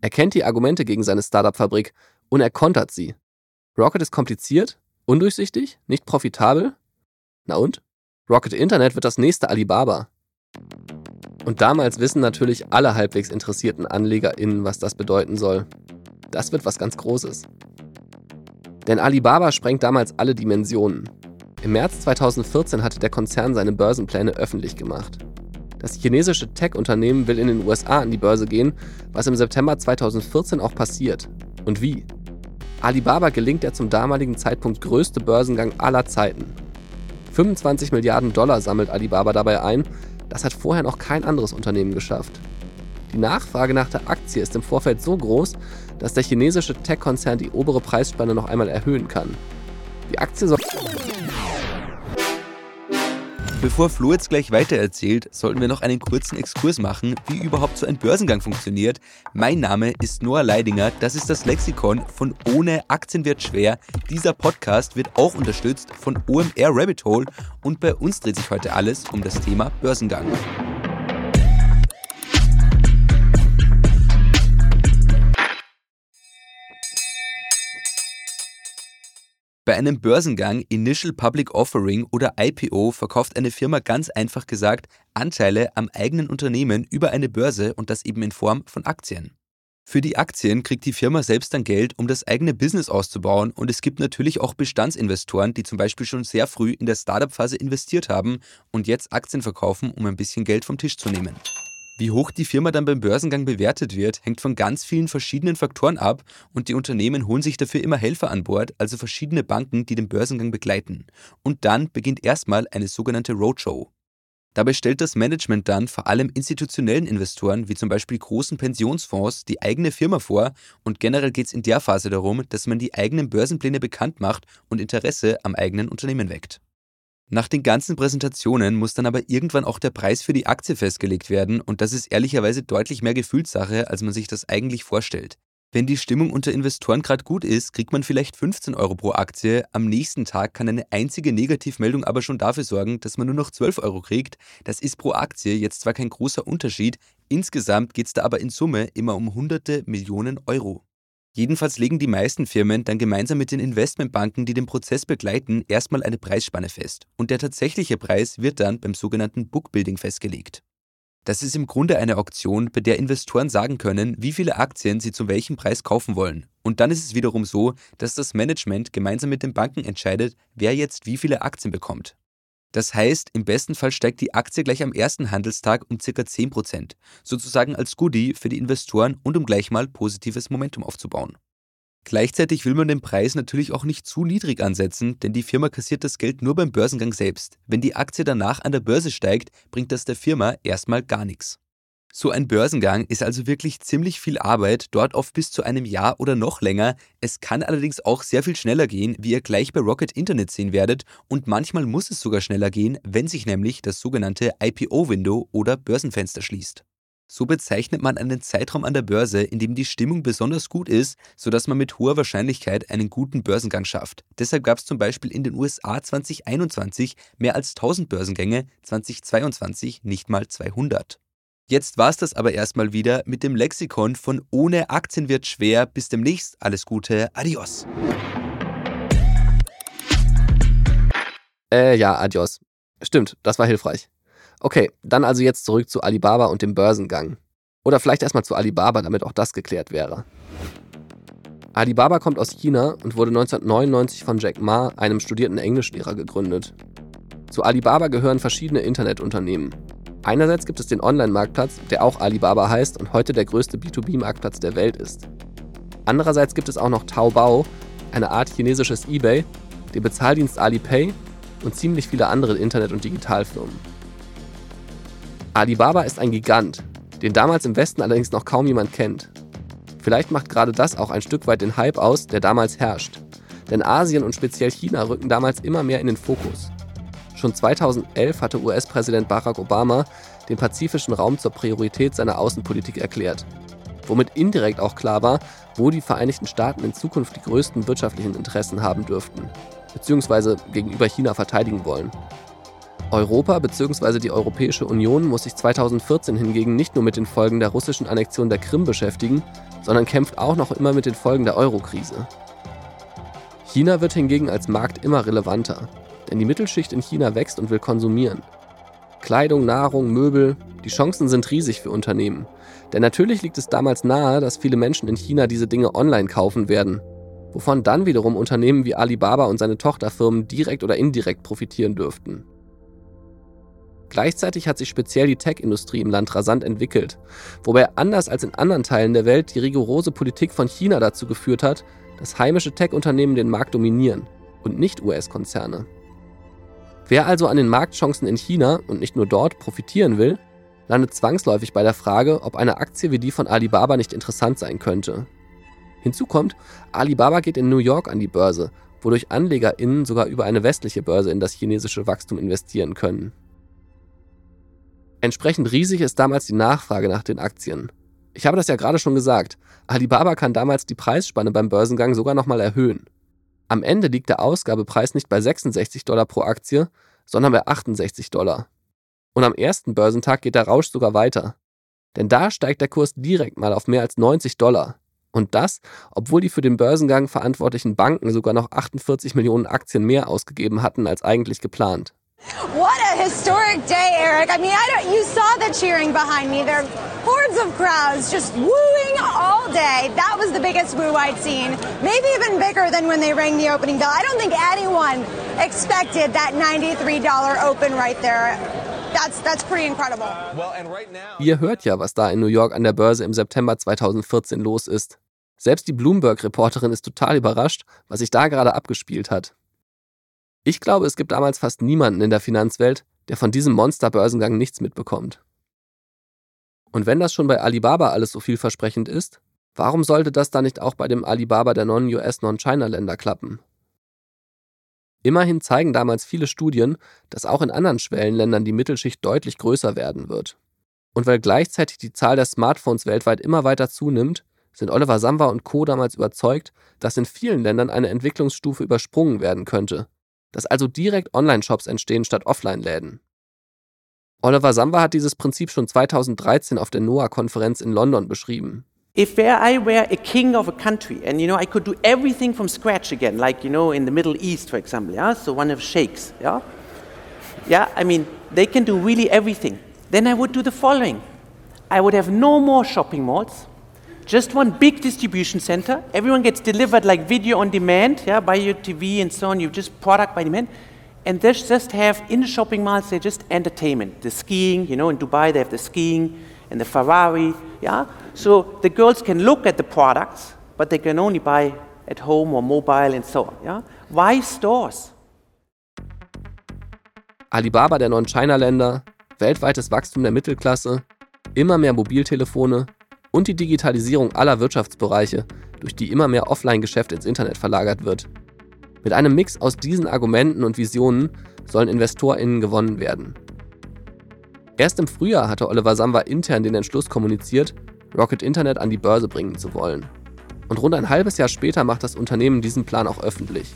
Er kennt die Argumente gegen seine Startup-Fabrik und er kontert sie. Rocket ist kompliziert, undurchsichtig, nicht profitabel. Na und? Rocket Internet wird das nächste Alibaba. Und damals wissen natürlich alle halbwegs interessierten AnlegerInnen, was das bedeuten soll. Das wird was ganz Großes. Denn Alibaba sprengt damals alle Dimensionen. Im März 2014 hatte der Konzern seine Börsenpläne öffentlich gemacht. Das chinesische Tech-Unternehmen will in den USA an die Börse gehen, was im September 2014 auch passiert. Und wie? Alibaba gelingt der zum damaligen Zeitpunkt größte Börsengang aller Zeiten. 25 Milliarden Dollar sammelt Alibaba dabei ein das hat vorher noch kein anderes Unternehmen geschafft. Die Nachfrage nach der Aktie ist im Vorfeld so groß, dass der chinesische Tech-Konzern die obere Preisspanne noch einmal erhöhen kann. Die Aktie soll Bevor Flo jetzt gleich weitererzählt, sollten wir noch einen kurzen Exkurs machen, wie überhaupt so ein Börsengang funktioniert. Mein Name ist Noah Leidinger, das ist das Lexikon von Ohne Aktien wird schwer. Dieser Podcast wird auch unterstützt von OMR Rabbit Hole und bei uns dreht sich heute alles um das Thema Börsengang. Bei einem Börsengang, Initial Public Offering oder IPO verkauft eine Firma ganz einfach gesagt Anteile am eigenen Unternehmen über eine Börse und das eben in Form von Aktien. Für die Aktien kriegt die Firma selbst dann Geld, um das eigene Business auszubauen und es gibt natürlich auch Bestandsinvestoren, die zum Beispiel schon sehr früh in der Startup-Phase investiert haben und jetzt Aktien verkaufen, um ein bisschen Geld vom Tisch zu nehmen. Wie hoch die Firma dann beim Börsengang bewertet wird, hängt von ganz vielen verschiedenen Faktoren ab und die Unternehmen holen sich dafür immer Helfer an Bord, also verschiedene Banken, die den Börsengang begleiten. Und dann beginnt erstmal eine sogenannte Roadshow. Dabei stellt das Management dann vor allem institutionellen Investoren, wie zum Beispiel großen Pensionsfonds, die eigene Firma vor und generell geht es in der Phase darum, dass man die eigenen Börsenpläne bekannt macht und Interesse am eigenen Unternehmen weckt. Nach den ganzen Präsentationen muss dann aber irgendwann auch der Preis für die Aktie festgelegt werden und das ist ehrlicherweise deutlich mehr Gefühlssache, als man sich das eigentlich vorstellt. Wenn die Stimmung unter Investoren gerade gut ist, kriegt man vielleicht 15 Euro pro Aktie. Am nächsten Tag kann eine einzige Negativmeldung aber schon dafür sorgen, dass man nur noch 12 Euro kriegt. Das ist pro Aktie jetzt zwar kein großer Unterschied, insgesamt geht es da aber in Summe immer um hunderte Millionen Euro. Jedenfalls legen die meisten Firmen dann gemeinsam mit den Investmentbanken, die den Prozess begleiten, erstmal eine Preisspanne fest. Und der tatsächliche Preis wird dann beim sogenannten Bookbuilding festgelegt. Das ist im Grunde eine Auktion, bei der Investoren sagen können, wie viele Aktien sie zu welchem Preis kaufen wollen. Und dann ist es wiederum so, dass das Management gemeinsam mit den Banken entscheidet, wer jetzt wie viele Aktien bekommt. Das heißt, im besten Fall steigt die Aktie gleich am ersten Handelstag um ca. 10%, sozusagen als Goodie für die Investoren und um gleich mal positives Momentum aufzubauen. Gleichzeitig will man den Preis natürlich auch nicht zu niedrig ansetzen, denn die Firma kassiert das Geld nur beim Börsengang selbst. Wenn die Aktie danach an der Börse steigt, bringt das der Firma erstmal gar nichts. So ein Börsengang ist also wirklich ziemlich viel Arbeit, dort oft bis zu einem Jahr oder noch länger. Es kann allerdings auch sehr viel schneller gehen, wie ihr gleich bei Rocket Internet sehen werdet, und manchmal muss es sogar schneller gehen, wenn sich nämlich das sogenannte IPO-Window oder Börsenfenster schließt. So bezeichnet man einen Zeitraum an der Börse, in dem die Stimmung besonders gut ist, sodass man mit hoher Wahrscheinlichkeit einen guten Börsengang schafft. Deshalb gab es zum Beispiel in den USA 2021 mehr als 1000 Börsengänge, 2022 nicht mal 200. Jetzt war es das aber erstmal wieder mit dem Lexikon von Ohne Aktien wird schwer. Bis demnächst. Alles Gute. Adios. Äh, ja, adios. Stimmt, das war hilfreich. Okay, dann also jetzt zurück zu Alibaba und dem Börsengang. Oder vielleicht erstmal zu Alibaba, damit auch das geklärt wäre. Alibaba kommt aus China und wurde 1999 von Jack Ma, einem studierten Englischlehrer, gegründet. Zu Alibaba gehören verschiedene Internetunternehmen. Einerseits gibt es den Online-Marktplatz, der auch Alibaba heißt und heute der größte B2B-Marktplatz der Welt ist. Andererseits gibt es auch noch Taobao, eine Art chinesisches eBay, den Bezahldienst Alipay und ziemlich viele andere Internet- und Digitalfirmen. Alibaba ist ein Gigant, den damals im Westen allerdings noch kaum jemand kennt. Vielleicht macht gerade das auch ein Stück weit den Hype aus, der damals herrscht. Denn Asien und speziell China rücken damals immer mehr in den Fokus. Schon 2011 hatte US-Präsident Barack Obama den pazifischen Raum zur Priorität seiner Außenpolitik erklärt, womit indirekt auch klar war, wo die Vereinigten Staaten in Zukunft die größten wirtschaftlichen Interessen haben dürften, beziehungsweise gegenüber China verteidigen wollen. Europa bzw. die Europäische Union muss sich 2014 hingegen nicht nur mit den Folgen der russischen Annexion der Krim beschäftigen, sondern kämpft auch noch immer mit den Folgen der Eurokrise. China wird hingegen als Markt immer relevanter denn die Mittelschicht in China wächst und will konsumieren. Kleidung, Nahrung, Möbel, die Chancen sind riesig für Unternehmen. Denn natürlich liegt es damals nahe, dass viele Menschen in China diese Dinge online kaufen werden, wovon dann wiederum Unternehmen wie Alibaba und seine Tochterfirmen direkt oder indirekt profitieren dürften. Gleichzeitig hat sich speziell die Tech-Industrie im Land rasant entwickelt, wobei anders als in anderen Teilen der Welt die rigorose Politik von China dazu geführt hat, dass heimische Tech-Unternehmen den Markt dominieren und nicht US-Konzerne. Wer also an den Marktchancen in China und nicht nur dort profitieren will, landet zwangsläufig bei der Frage, ob eine Aktie wie die von Alibaba nicht interessant sein könnte. Hinzu kommt, Alibaba geht in New York an die Börse, wodurch AnlegerInnen sogar über eine westliche Börse in das chinesische Wachstum investieren können. Entsprechend riesig ist damals die Nachfrage nach den Aktien. Ich habe das ja gerade schon gesagt, Alibaba kann damals die Preisspanne beim Börsengang sogar nochmal erhöhen. Am Ende liegt der Ausgabepreis nicht bei 66 Dollar pro Aktie, sondern bei 68 Dollar. Und am ersten Börsentag geht der Rausch sogar weiter. Denn da steigt der Kurs direkt mal auf mehr als 90 Dollar. Und das, obwohl die für den Börsengang verantwortlichen Banken sogar noch 48 Millionen Aktien mehr ausgegeben hatten als eigentlich geplant. What a historic day, Eric. I mean, I don't, you saw the cheering behind me. There are hordes of crowds just wooing all day. That was the biggest woo I'd seen. Maybe even bigger than when they rang the opening bell. I don't think anyone expected that $93 open right there. That's, that's pretty incredible. Ihr hört ja, was da in New York an der Börse im September 2014 los ist. Selbst die Bloomberg-Reporterin ist total überrascht, was sich da gerade abgespielt hat. Ich glaube, es gibt damals fast niemanden in der Finanzwelt, der von diesem Monster-Börsengang nichts mitbekommt. Und wenn das schon bei Alibaba alles so vielversprechend ist, warum sollte das dann nicht auch bei dem Alibaba der Non-US, Non-China-Länder klappen? Immerhin zeigen damals viele Studien, dass auch in anderen Schwellenländern die Mittelschicht deutlich größer werden wird. Und weil gleichzeitig die Zahl der Smartphones weltweit immer weiter zunimmt, sind Oliver Samba und Co. damals überzeugt, dass in vielen Ländern eine Entwicklungsstufe übersprungen werden könnte, dass also direkt Online-Shops entstehen statt Offline-Läden. Oliver Samba hat dieses Prinzip schon 2013 auf der NOAA-Konferenz in London beschrieben. If I were a king of a country and you know I could do everything from scratch again, like you know in the Middle East, for example, yeah, so one of sheikhs, yeah, yeah, I mean they can do really everything. Then I would do the following: I would have no more shopping malls, just one big distribution center. Everyone gets delivered like video on demand, yeah, by your TV and so on. You just product by demand. And they just have in the shopping malls, they just entertainment. The skiing, you know, in Dubai they have the skiing and the Ferrari, yeah. So the girls can look at the products, but they can only buy at home or mobile and so on, yeah. Why stores? Alibaba der Non-China-Länder, weltweites Wachstum der Mittelklasse, immer mehr Mobiltelefone und die Digitalisierung aller Wirtschaftsbereiche, durch die immer mehr Offline-Geschäft ins Internet verlagert wird. Mit einem Mix aus diesen Argumenten und Visionen sollen InvestorInnen gewonnen werden. Erst im Frühjahr hatte Oliver Samba intern den Entschluss kommuniziert, Rocket Internet an die Börse bringen zu wollen. Und rund ein halbes Jahr später macht das Unternehmen diesen Plan auch öffentlich.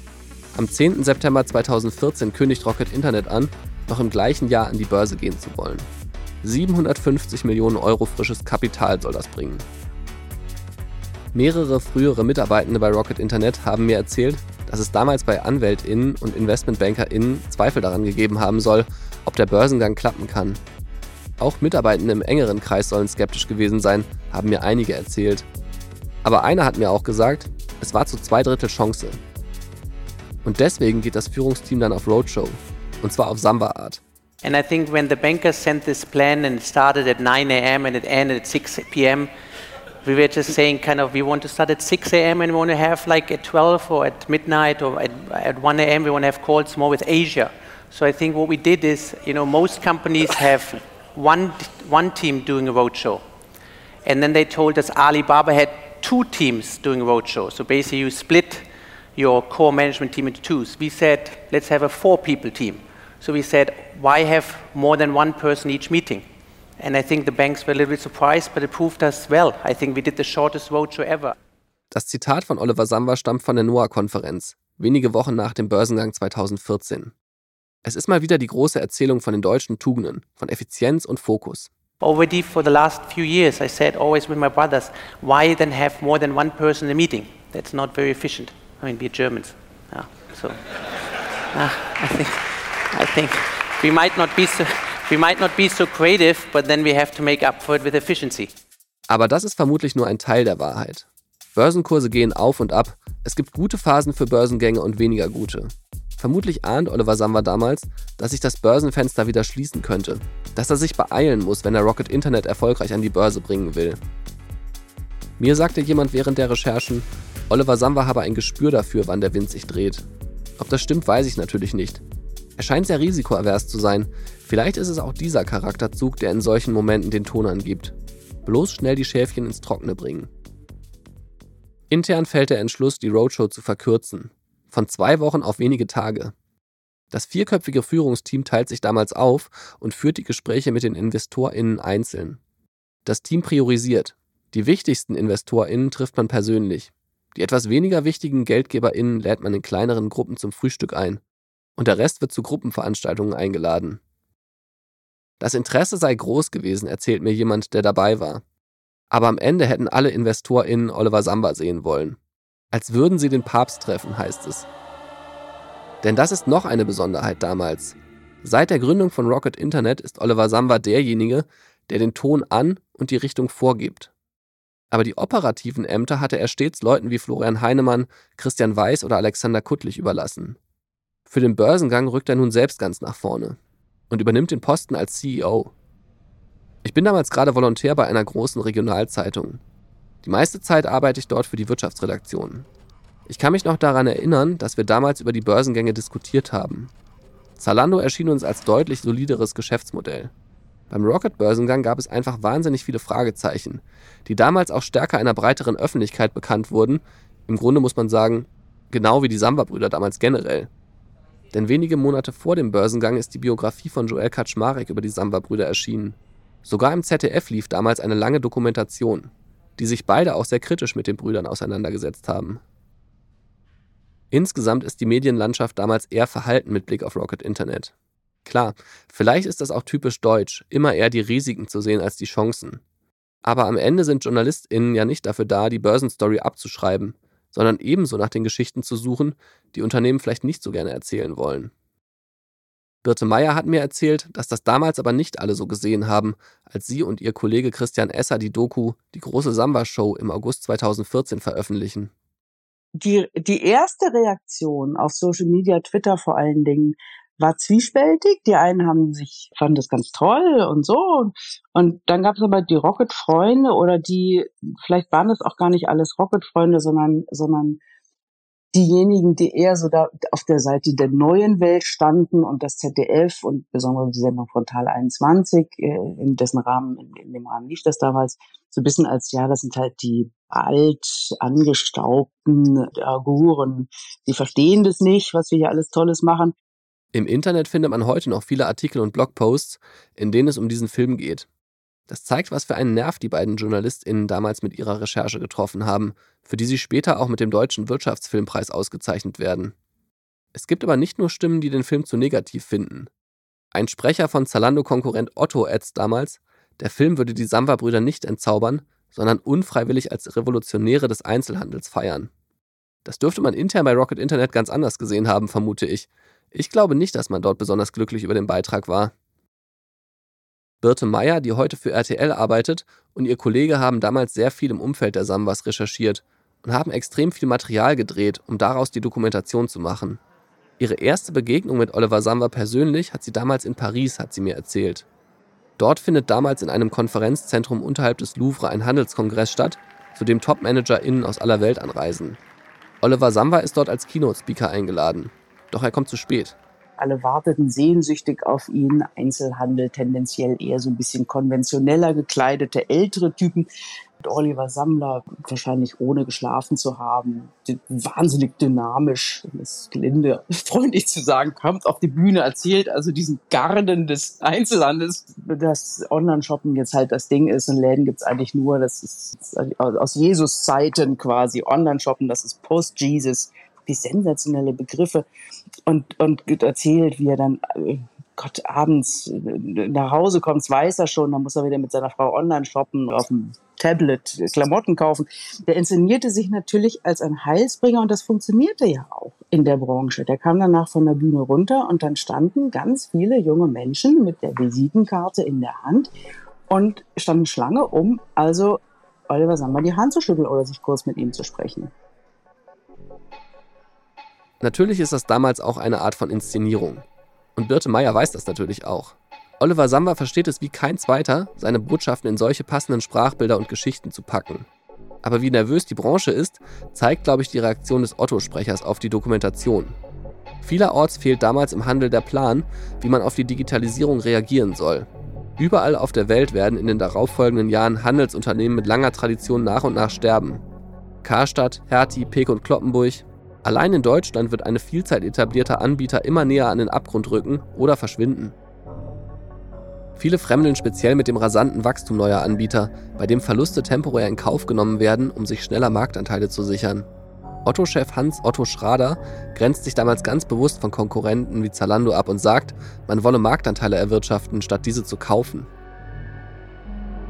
Am 10. September 2014 kündigt Rocket Internet an, noch im gleichen Jahr an die Börse gehen zu wollen. 750 Millionen Euro frisches Kapital soll das bringen. Mehrere frühere Mitarbeitende bei Rocket Internet haben mir erzählt, dass es damals bei AnwältInnen und InvestmentbankerInnen Zweifel daran gegeben haben soll, ob der Börsengang klappen kann. Auch Mitarbeitende im engeren Kreis sollen skeptisch gewesen sein, haben mir einige erzählt. Aber einer hat mir auch gesagt, es war zu zwei Drittel Chance. Und deswegen geht das Führungsteam dann auf Roadshow. Und zwar auf Samba-Art. And I think when the bankers sent this plan and it started at 9 a.m. and it ended at 6 p.m., we were just saying kind of we want to start at 6 a.m. and we want to have like at 12 or at midnight or at, at 1 a.m. we want to have calls more with Asia. So I think what we did is, you know, most companies have one, one team doing a roadshow. And then they told us Alibaba had two teams doing a roadshow. So basically you split your core management team into twos. We said, let's have a four people team. So we said, why have more than one person each meeting? And I think the banks were a little bit surprised, but it proved us well. I think we did the shortest roadshow ever. Das Zitat von Oliver Samba stammt von der NOAA-Konferenz, wenige Wochen nach dem Börsengang 2014. Es ist mal wieder die große Erzählung von den deutschen Tugenden, von Effizienz und Fokus. Already for the last few years, I said always with my brothers, why then have more than one person in a meeting? That's not very efficient. I mean, we're Germans. Yeah, so uh, I think. I think we might not be so, we might not be so creative, but then we have to make up for it with efficiency. Aber das ist vermutlich nur ein Teil der Wahrheit. Börsenkurse gehen auf und ab. Es gibt gute Phasen für Börsengänge und weniger gute. Vermutlich ahnt Oliver Samba damals, dass sich das Börsenfenster wieder schließen könnte. Dass er sich beeilen muss, wenn er Rocket Internet erfolgreich an die Börse bringen will. Mir sagte jemand während der Recherchen, Oliver Samba habe ein Gespür dafür, wann der Wind sich dreht. Ob das stimmt, weiß ich natürlich nicht. Er scheint sehr risikoavers zu sein. Vielleicht ist es auch dieser Charakterzug, der in solchen Momenten den Ton angibt. Bloß schnell die Schäfchen ins Trockene bringen. Intern fällt der Entschluss, die Roadshow zu verkürzen. Von zwei Wochen auf wenige Tage. Das vierköpfige Führungsteam teilt sich damals auf und führt die Gespräche mit den InvestorInnen einzeln. Das Team priorisiert. Die wichtigsten InvestorInnen trifft man persönlich. Die etwas weniger wichtigen GeldgeberInnen lädt man in kleineren Gruppen zum Frühstück ein und der Rest wird zu Gruppenveranstaltungen eingeladen. Das Interesse sei groß gewesen, erzählt mir jemand, der dabei war. Aber am Ende hätten alle InvestorInnen Oliver Samba sehen wollen. Als würden sie den Papst treffen, heißt es. Denn das ist noch eine Besonderheit damals. Seit der Gründung von Rocket Internet ist Oliver Samba derjenige, der den Ton an und die Richtung vorgibt. Aber die operativen Ämter hatte er stets Leuten wie Florian Heinemann, Christian Weiß oder Alexander Kuttlich überlassen. Für den Börsengang rückt er nun selbst ganz nach vorne und übernimmt den Posten als CEO. Ich bin damals gerade Volontär bei einer großen Regionalzeitung. Die meiste Zeit arbeite ich dort für die Wirtschaftsredaktion. Ich kann mich noch daran erinnern, dass wir damals über die Börsengänge diskutiert haben. Zalando erschien uns als deutlich solideres Geschäftsmodell. Beim Rocket-Börsengang gab es einfach wahnsinnig viele Fragezeichen, die damals auch stärker einer breiteren Öffentlichkeit bekannt wurden. Im Grunde muss man sagen, genau wie die Samba-Brüder damals generell. Denn wenige Monate vor dem Börsengang ist die Biografie von Joel Kaczmarek über die Samba-Brüder erschienen. Sogar im ZDF lief damals eine lange Dokumentation, die sich beide auch sehr kritisch mit den Brüdern auseinandergesetzt haben. Insgesamt ist die Medienlandschaft damals eher verhalten mit Blick auf Rocket Internet. Klar, vielleicht ist das auch typisch deutsch, immer eher die Risiken zu sehen als die Chancen. Aber am Ende sind JournalistInnen ja nicht dafür da, die Börsenstory abzuschreiben, sondern ebenso nach den Geschichten zu suchen, die Unternehmen vielleicht nicht so gerne erzählen wollen. Birte Meyer hat mir erzählt, dass das damals aber nicht alle so gesehen haben, als sie und ihr Kollege Christian Esser die Doku Die große Samba-Show im August 2014 veröffentlichen. Die, die erste Reaktion auf Social Media, Twitter vor allen Dingen, war zwiespältig. Die einen haben sich, fanden das ganz toll und so. Und dann gab es aber die Rocket-Freunde oder die, vielleicht waren das auch gar nicht alles Rocket-Freunde, sondern, sondern diejenigen, die eher so da auf der Seite der neuen Welt standen und das ZDF und besonders die Sendung von Tal 21, äh, in dessen Rahmen, in, in dem Rahmen lief das damals, so ein bisschen als, ja, das sind halt die alt angestaubten Aguren. Die verstehen das nicht, was wir hier alles Tolles machen. Im Internet findet man heute noch viele Artikel und Blogposts, in denen es um diesen Film geht. Das zeigt, was für einen Nerv die beiden JournalistInnen damals mit ihrer Recherche getroffen haben, für die sie später auch mit dem Deutschen Wirtschaftsfilmpreis ausgezeichnet werden. Es gibt aber nicht nur Stimmen, die den Film zu negativ finden. Ein Sprecher von Zalando-Konkurrent Otto ätzt damals, der Film würde die Samba-Brüder nicht entzaubern, sondern unfreiwillig als Revolutionäre des Einzelhandels feiern. Das dürfte man intern bei Rocket Internet ganz anders gesehen haben, vermute ich, ich glaube nicht, dass man dort besonders glücklich über den Beitrag war. Birte Meyer, die heute für RTL arbeitet, und ihr Kollege haben damals sehr viel im Umfeld der Sambas recherchiert und haben extrem viel Material gedreht, um daraus die Dokumentation zu machen. Ihre erste Begegnung mit Oliver Samba persönlich hat sie damals in Paris, hat sie mir erzählt. Dort findet damals in einem Konferenzzentrum unterhalb des Louvre ein Handelskongress statt, zu dem Top-ManagerInnen aus aller Welt anreisen. Oliver Samba ist dort als Keynote-Speaker eingeladen. Doch er kommt zu spät. Alle warteten sehnsüchtig auf ihn. Einzelhandel tendenziell eher so ein bisschen konventioneller gekleidete ältere Typen. Oliver Sammler, wahrscheinlich ohne geschlafen zu haben, wahnsinnig dynamisch, um es gelinde [laughs] freundlich zu sagen, kommt auf die Bühne, erzählt also diesen Garden des Einzelhandels, dass Online-Shoppen jetzt halt das Ding ist und Läden gibt's eigentlich nur, das ist aus Jesus-Zeiten quasi. Online-Shoppen, das ist Post-Jesus wie sensationelle Begriffe und, und erzählt, wie er dann, äh, Gott, abends äh, nach Hause kommt, weiß er schon, dann muss er wieder mit seiner Frau online shoppen, auf dem Tablet Klamotten kaufen. Der inszenierte sich natürlich als ein Heilsbringer und das funktionierte ja auch in der Branche. Der kam danach von der Bühne runter und dann standen ganz viele junge Menschen mit der Visitenkarte in der Hand und standen Schlange, um also Oliver Samba die Hand zu schütteln oder sich kurz mit ihm zu sprechen. Natürlich ist das damals auch eine Art von Inszenierung. Und Birte Meyer weiß das natürlich auch. Oliver Samba versteht es wie kein zweiter, seine Botschaften in solche passenden Sprachbilder und Geschichten zu packen. Aber wie nervös die Branche ist, zeigt, glaube ich, die Reaktion des Otto-Sprechers auf die Dokumentation. Vielerorts fehlt damals im Handel der Plan, wie man auf die Digitalisierung reagieren soll. Überall auf der Welt werden in den darauffolgenden Jahren Handelsunternehmen mit langer Tradition nach und nach sterben. Karstadt, Hertie, Peek und Kloppenburg, Allein in Deutschland wird eine Vielzahl etablierter Anbieter immer näher an den Abgrund rücken oder verschwinden. Viele fremdeln speziell mit dem rasanten Wachstum neuer Anbieter, bei dem Verluste temporär in Kauf genommen werden, um sich schneller Marktanteile zu sichern. Otto-Chef Hans Otto Schrader grenzt sich damals ganz bewusst von Konkurrenten wie Zalando ab und sagt, man wolle Marktanteile erwirtschaften, statt diese zu kaufen.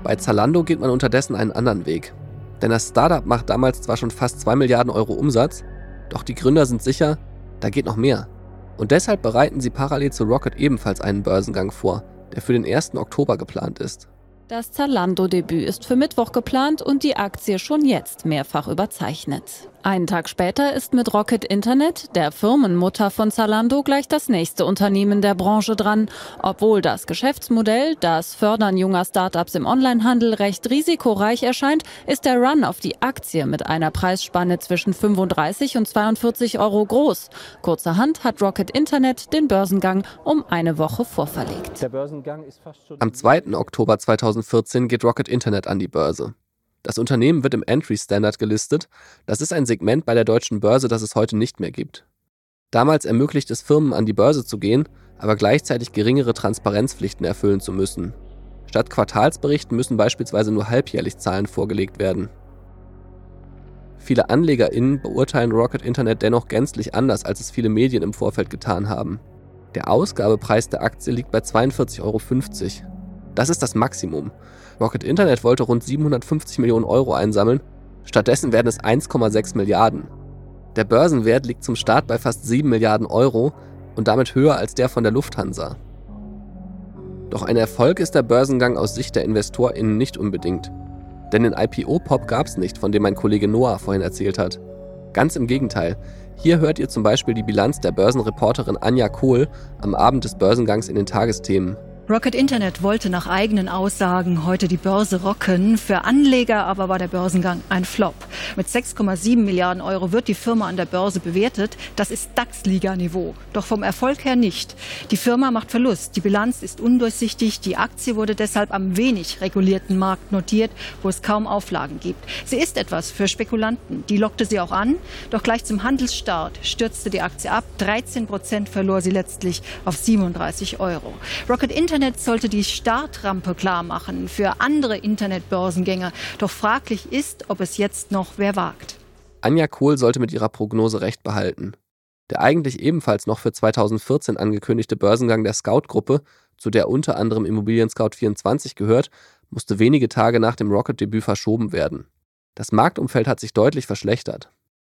Bei Zalando geht man unterdessen einen anderen Weg. Denn das Startup macht damals zwar schon fast 2 Milliarden Euro Umsatz, doch die Gründer sind sicher, da geht noch mehr. Und deshalb bereiten sie parallel zu Rocket ebenfalls einen Börsengang vor, der für den 1. Oktober geplant ist. Das Zalando-Debüt ist für Mittwoch geplant und die Aktie schon jetzt mehrfach überzeichnet. Einen Tag später ist mit Rocket Internet, der Firmenmutter von Zalando, gleich das nächste Unternehmen der Branche dran. Obwohl das Geschäftsmodell, das Fördern junger Startups im Onlinehandel, recht risikoreich erscheint, ist der Run auf die Aktie mit einer Preisspanne zwischen 35 und 42 Euro groß. Kurzerhand hat Rocket Internet den Börsengang um eine Woche vorverlegt. Der Börsengang ist fast schon Am 2. Oktober 2014 geht Rocket Internet an die Börse. Das Unternehmen wird im Entry Standard gelistet. Das ist ein Segment bei der deutschen Börse, das es heute nicht mehr gibt. Damals ermöglicht es Firmen an die Börse zu gehen, aber gleichzeitig geringere Transparenzpflichten erfüllen zu müssen. Statt Quartalsberichten müssen beispielsweise nur halbjährlich Zahlen vorgelegt werden. Viele AnlegerInnen beurteilen Rocket Internet dennoch gänzlich anders, als es viele Medien im Vorfeld getan haben. Der Ausgabepreis der Aktie liegt bei 42,50 Euro. Das ist das Maximum Rocket Internet wollte rund 750 Millionen Euro einsammeln, stattdessen werden es 1,6 Milliarden. Der Börsenwert liegt zum Start bei fast 7 Milliarden Euro und damit höher als der von der Lufthansa. Doch ein Erfolg ist der Börsengang aus Sicht der InvestorInnen nicht unbedingt. Denn den IPO-Pop gab es nicht, von dem mein Kollege Noah vorhin erzählt hat. Ganz im Gegenteil. Hier hört ihr zum Beispiel die Bilanz der Börsenreporterin Anja Kohl am Abend des Börsengangs in den Tagesthemen. Rocket Internet wollte nach eigenen Aussagen heute die Börse rocken. Für Anleger aber war der Börsengang ein Flop. Mit 6,7 Milliarden Euro wird die Firma an der Börse bewertet. Das ist DAX-Liga-Niveau. Doch vom Erfolg her nicht. Die Firma macht Verlust. Die Bilanz ist undurchsichtig. Die Aktie wurde deshalb am wenig regulierten Markt notiert, wo es kaum Auflagen gibt. Sie ist etwas für Spekulanten. Die lockte sie auch an. Doch gleich zum Handelsstart stürzte die Aktie ab. 13 Prozent verlor sie letztlich auf 37 Euro. Rocket Internet Internet sollte die Startrampe klar machen für andere Internetbörsengänger. Doch fraglich ist, ob es jetzt noch wer wagt. Anja Kohl sollte mit ihrer Prognose recht behalten. Der eigentlich ebenfalls noch für 2014 angekündigte Börsengang der Scout-Gruppe, zu der unter anderem Immobilien Scout 24 gehört, musste wenige Tage nach dem Rocket-Debüt verschoben werden. Das Marktumfeld hat sich deutlich verschlechtert.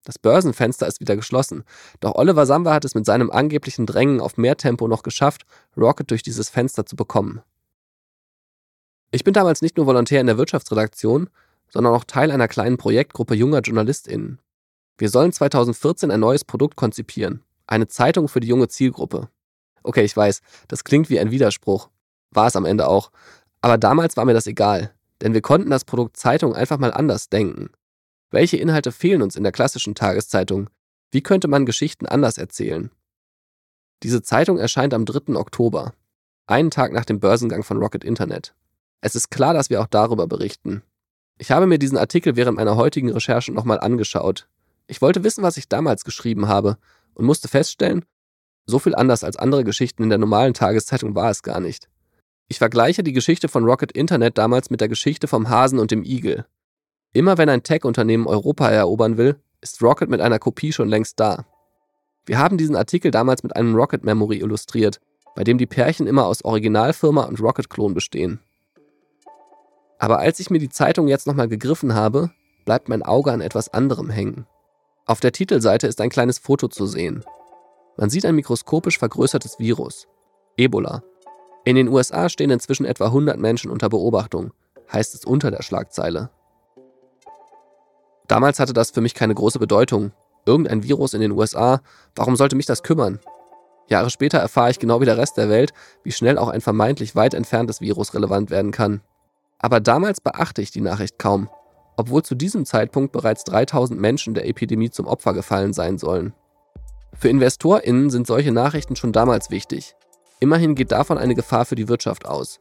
Das Börsenfenster ist wieder geschlossen. Doch Oliver Samba hat es mit seinem angeblichen Drängen auf mehr Tempo noch geschafft, Rocket durch dieses Fenster zu bekommen. Ich bin damals nicht nur Volontär in der Wirtschaftsredaktion, sondern auch Teil einer kleinen Projektgruppe junger JournalistInnen. Wir sollen 2014 ein neues Produkt konzipieren. Eine Zeitung für die junge Zielgruppe. Okay, ich weiß, das klingt wie ein Widerspruch. War es am Ende auch. Aber damals war mir das egal, denn wir konnten das Produkt Zeitung einfach mal anders denken. Welche Inhalte fehlen uns in der klassischen Tageszeitung? Wie könnte man Geschichten anders erzählen? Diese Zeitung erscheint am 3. Oktober, einen Tag nach dem Börsengang von Rocket Internet. Es ist klar, dass wir auch darüber berichten. Ich habe mir diesen Artikel während meiner heutigen Recherche nochmal angeschaut. Ich wollte wissen, was ich damals geschrieben habe und musste feststellen, so viel anders als andere Geschichten in der normalen Tageszeitung war es gar nicht. Ich vergleiche die Geschichte von Rocket Internet damals mit der Geschichte vom Hasen und dem Igel. Immer wenn ein Tech-Unternehmen Europa erobern will, ist Rocket mit einer Kopie schon längst da. Wir haben diesen Artikel damals mit einem Rocket Memory illustriert, bei dem die Pärchen immer aus Originalfirma und Rocket-Klon bestehen. Aber als ich mir die Zeitung jetzt nochmal gegriffen habe, bleibt mein Auge an etwas anderem hängen. Auf der Titelseite ist ein kleines Foto zu sehen. Man sieht ein mikroskopisch vergrößertes Virus. Ebola. In den USA stehen inzwischen etwa 100 Menschen unter Beobachtung, heißt es unter der Schlagzeile. Damals hatte das für mich keine große Bedeutung. Irgendein Virus in den USA, warum sollte mich das kümmern? Jahre später erfahre ich genau wie der Rest der Welt, wie schnell auch ein vermeintlich weit entferntes Virus relevant werden kann. Aber damals beachte ich die Nachricht kaum, obwohl zu diesem Zeitpunkt bereits 3000 Menschen der Epidemie zum Opfer gefallen sein sollen. Für InvestorInnen sind solche Nachrichten schon damals wichtig. Immerhin geht davon eine Gefahr für die Wirtschaft aus.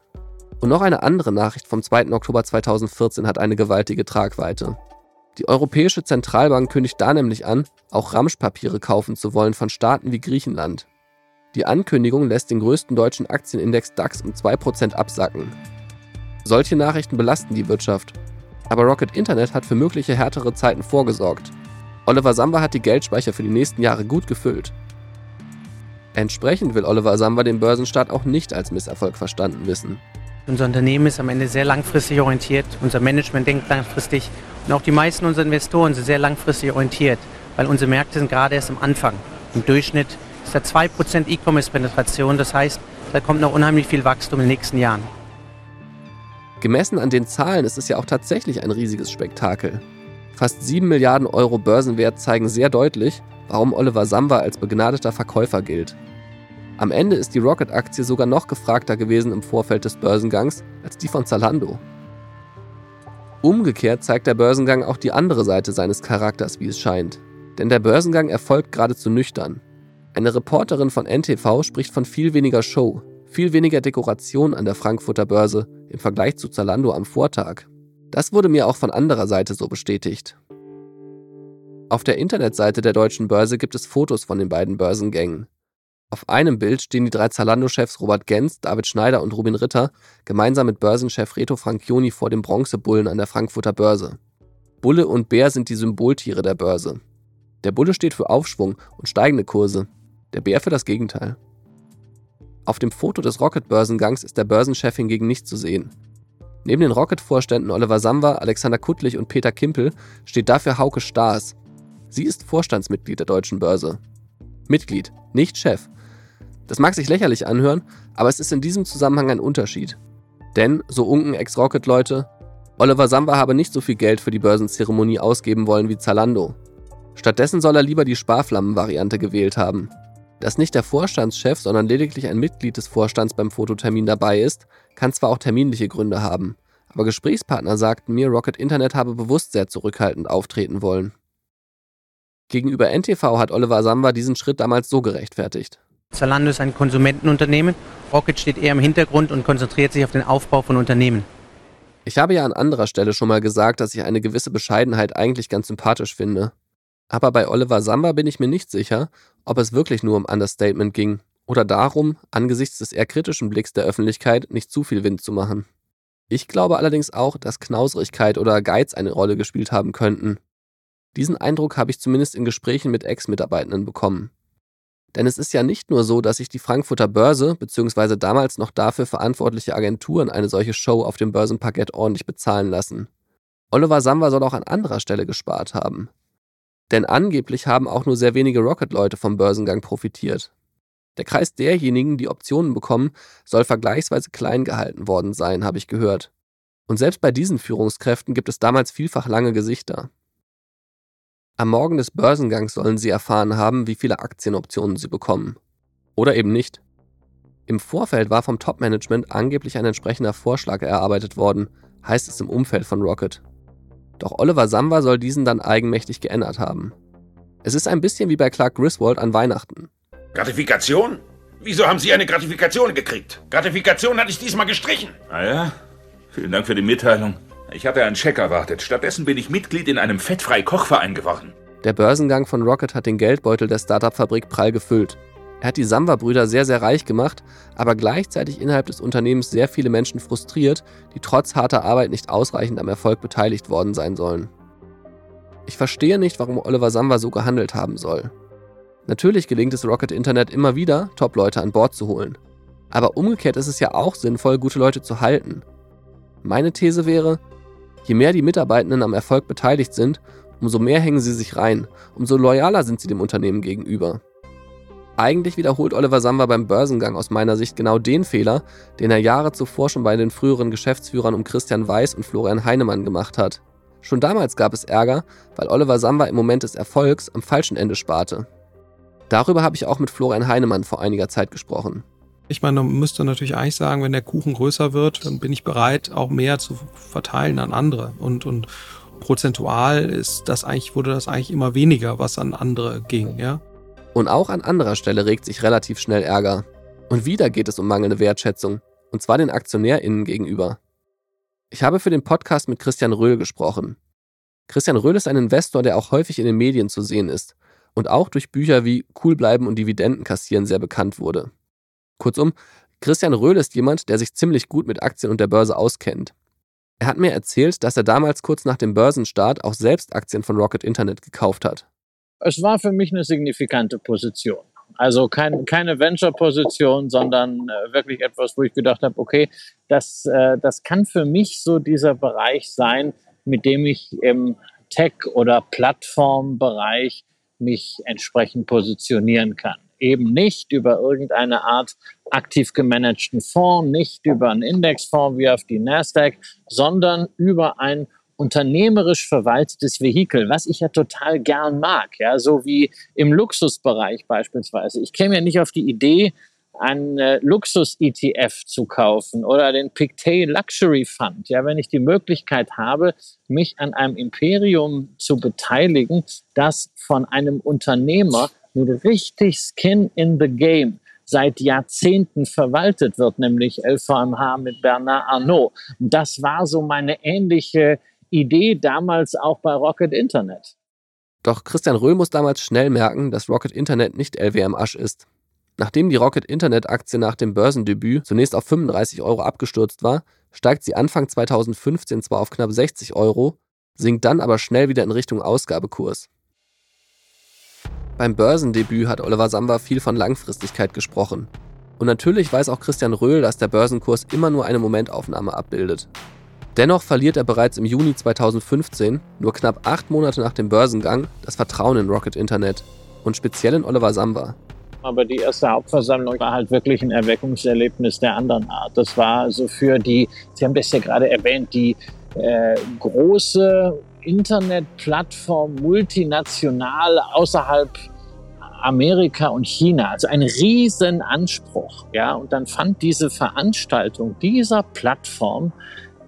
Und noch eine andere Nachricht vom 2. Oktober 2014 hat eine gewaltige Tragweite. Die Europäische Zentralbank kündigt da nämlich an, auch Ramschpapiere kaufen zu wollen von Staaten wie Griechenland. Die Ankündigung lässt den größten deutschen Aktienindex DAX um 2% absacken. Solche Nachrichten belasten die Wirtschaft. Aber Rocket Internet hat für mögliche härtere Zeiten vorgesorgt. Oliver Samba hat die Geldspeicher für die nächsten Jahre gut gefüllt. Entsprechend will Oliver Samba den Börsenstart auch nicht als Misserfolg verstanden wissen. Unser Unternehmen ist am Ende sehr langfristig orientiert. Unser Management denkt langfristig. Und auch die meisten unserer Investoren sind sehr langfristig orientiert, weil unsere Märkte sind gerade erst am Anfang. Im Durchschnitt ist da 2% E-Commerce-Penetration. Das heißt, da kommt noch unheimlich viel Wachstum in den nächsten Jahren. Gemessen an den Zahlen ist es ja auch tatsächlich ein riesiges Spektakel. Fast 7 Milliarden Euro Börsenwert zeigen sehr deutlich, warum Oliver Samba als begnadeter Verkäufer gilt. Am Ende ist die Rocket-Aktie sogar noch gefragter gewesen im Vorfeld des Börsengangs als die von Zalando. Umgekehrt zeigt der Börsengang auch die andere Seite seines Charakters, wie es scheint. Denn der Börsengang erfolgt geradezu nüchtern. Eine Reporterin von NTV spricht von viel weniger Show, viel weniger Dekoration an der Frankfurter Börse im Vergleich zu Zalando am Vortag. Das wurde mir auch von anderer Seite so bestätigt. Auf der Internetseite der deutschen Börse gibt es Fotos von den beiden Börsengängen. Auf einem Bild stehen die drei Zalando-Chefs Robert Gens, David Schneider und Rubin Ritter gemeinsam mit Börsenchef Reto Franchioni vor dem Bronzebullen an der Frankfurter Börse. Bulle und Bär sind die Symboltiere der Börse. Der Bulle steht für Aufschwung und steigende Kurse, der Bär für das Gegenteil. Auf dem Foto des Rocket-Börsengangs ist der Börsenchef hingegen nicht zu sehen. Neben den Rocket-Vorständen Oliver Samba, Alexander Kuttlich und Peter Kimpel steht dafür Hauke Staas. Sie ist Vorstandsmitglied der Deutschen Börse. Mitglied, nicht Chef. Das mag sich lächerlich anhören, aber es ist in diesem Zusammenhang ein Unterschied. Denn, so unken Ex-Rocket-Leute, Oliver Samba habe nicht so viel Geld für die Börsenzeremonie ausgeben wollen wie Zalando. Stattdessen soll er lieber die Sparflammen-Variante gewählt haben. Dass nicht der Vorstandschef, sondern lediglich ein Mitglied des Vorstands beim Fototermin dabei ist, kann zwar auch terminliche Gründe haben, aber Gesprächspartner sagten mir, Rocket Internet habe bewusst sehr zurückhaltend auftreten wollen. Gegenüber NTV hat Oliver Samba diesen Schritt damals so gerechtfertigt. Zalando ist ein Konsumentenunternehmen. Rocket steht eher im Hintergrund und konzentriert sich auf den Aufbau von Unternehmen. Ich habe ja an anderer Stelle schon mal gesagt, dass ich eine gewisse Bescheidenheit eigentlich ganz sympathisch finde. Aber bei Oliver Samba bin ich mir nicht sicher, ob es wirklich nur um Understatement ging oder darum, angesichts des eher kritischen Blicks der Öffentlichkeit nicht zu viel Wind zu machen. Ich glaube allerdings auch, dass Knauserigkeit oder Geiz eine Rolle gespielt haben könnten. Diesen Eindruck habe ich zumindest in Gesprächen mit Ex-Mitarbeitenden bekommen. Denn es ist ja nicht nur so, dass sich die Frankfurter Börse bzw. damals noch dafür verantwortliche Agenturen eine solche Show auf dem Börsenparkett ordentlich bezahlen lassen. Oliver Samba soll auch an anderer Stelle gespart haben. Denn angeblich haben auch nur sehr wenige Rocket-Leute vom Börsengang profitiert. Der Kreis derjenigen, die Optionen bekommen, soll vergleichsweise klein gehalten worden sein, habe ich gehört. Und selbst bei diesen Führungskräften gibt es damals vielfach lange Gesichter. Am Morgen des Börsengangs sollen sie erfahren haben, wie viele Aktienoptionen sie bekommen. Oder eben nicht. Im Vorfeld war vom Top-Management angeblich ein entsprechender Vorschlag erarbeitet worden, heißt es im Umfeld von Rocket. Doch Oliver Samba soll diesen dann eigenmächtig geändert haben. Es ist ein bisschen wie bei Clark Griswold an Weihnachten. Gratifikation? Wieso haben Sie eine Gratifikation gekriegt? Gratifikation hatte ich diesmal gestrichen. Ah ja? Vielen Dank für die Mitteilung. Ich hatte einen Scheck erwartet. Stattdessen bin ich Mitglied in einem fettfrei Kochverein geworden. Der Börsengang von Rocket hat den Geldbeutel der Startup-Fabrik prall gefüllt. Er hat die Samba-Brüder sehr, sehr reich gemacht, aber gleichzeitig innerhalb des Unternehmens sehr viele Menschen frustriert, die trotz harter Arbeit nicht ausreichend am Erfolg beteiligt worden sein sollen. Ich verstehe nicht, warum Oliver Samba so gehandelt haben soll. Natürlich gelingt es Rocket Internet immer wieder, Top-Leute an Bord zu holen. Aber umgekehrt ist es ja auch sinnvoll, gute Leute zu halten. Meine These wäre, Je mehr die Mitarbeitenden am Erfolg beteiligt sind, umso mehr hängen sie sich rein, umso loyaler sind sie dem Unternehmen gegenüber. Eigentlich wiederholt Oliver Samba beim Börsengang aus meiner Sicht genau den Fehler, den er Jahre zuvor schon bei den früheren Geschäftsführern um Christian Weiß und Florian Heinemann gemacht hat. Schon damals gab es Ärger, weil Oliver Samba im Moment des Erfolgs am falschen Ende sparte. Darüber habe ich auch mit Florian Heinemann vor einiger Zeit gesprochen. Ich meine, man müsste natürlich eigentlich sagen, wenn der Kuchen größer wird, dann bin ich bereit, auch mehr zu verteilen an andere. Und, und prozentual ist das eigentlich, wurde das eigentlich immer weniger, was an andere ging, ja. Und auch an anderer Stelle regt sich relativ schnell Ärger. Und wieder geht es um mangelnde Wertschätzung. Und zwar den AktionärInnen gegenüber. Ich habe für den Podcast mit Christian Röhl gesprochen. Christian Röhl ist ein Investor, der auch häufig in den Medien zu sehen ist und auch durch Bücher wie Cool bleiben und Dividenden kassieren sehr bekannt wurde. Kurzum, Christian Röhl ist jemand, der sich ziemlich gut mit Aktien und der Börse auskennt. Er hat mir erzählt, dass er damals kurz nach dem Börsenstart auch selbst Aktien von Rocket Internet gekauft hat. Es war für mich eine signifikante Position. Also kein, keine Venture-Position, sondern äh, wirklich etwas, wo ich gedacht habe, okay, das, äh, das kann für mich so dieser Bereich sein, mit dem ich im Tech- oder Plattformbereich mich entsprechend positionieren kann. Eben nicht über irgendeine Art aktiv gemanagten Fonds, nicht über einen Indexfonds wie auf die Nasdaq, sondern über ein unternehmerisch verwaltetes Vehikel, was ich ja total gern mag, ja, so wie im Luxusbereich beispielsweise. Ich käme ja nicht auf die Idee, einen äh, Luxus-ETF zu kaufen oder den Pictet Luxury Fund. Ja, wenn ich die Möglichkeit habe, mich an einem Imperium zu beteiligen, das von einem Unternehmer mit richtig Skin in the Game seit Jahrzehnten verwaltet wird, nämlich LVMH mit Bernard Arnault. Das war so meine ähnliche Idee damals auch bei Rocket Internet. Doch Christian Röhl muss damals schnell merken, dass Rocket Internet nicht LWM Asch ist. Nachdem die Rocket Internet Aktie nach dem Börsendebüt zunächst auf 35 Euro abgestürzt war, steigt sie Anfang 2015 zwar auf knapp 60 Euro, sinkt dann aber schnell wieder in Richtung Ausgabekurs. Beim Börsendebüt hat Oliver Samba viel von Langfristigkeit gesprochen. Und natürlich weiß auch Christian Röhl, dass der Börsenkurs immer nur eine Momentaufnahme abbildet. Dennoch verliert er bereits im Juni 2015, nur knapp acht Monate nach dem Börsengang, das Vertrauen in Rocket Internet und speziell in Oliver Samba. Aber die erste Hauptversammlung war halt wirklich ein Erweckungserlebnis der anderen Art. Das war so für die, Sie haben das ja gerade erwähnt, die äh, große Internetplattform multinational außerhalb Amerika und China. Also ein Riesenanspruch. Ja, und dann fand diese Veranstaltung dieser Plattform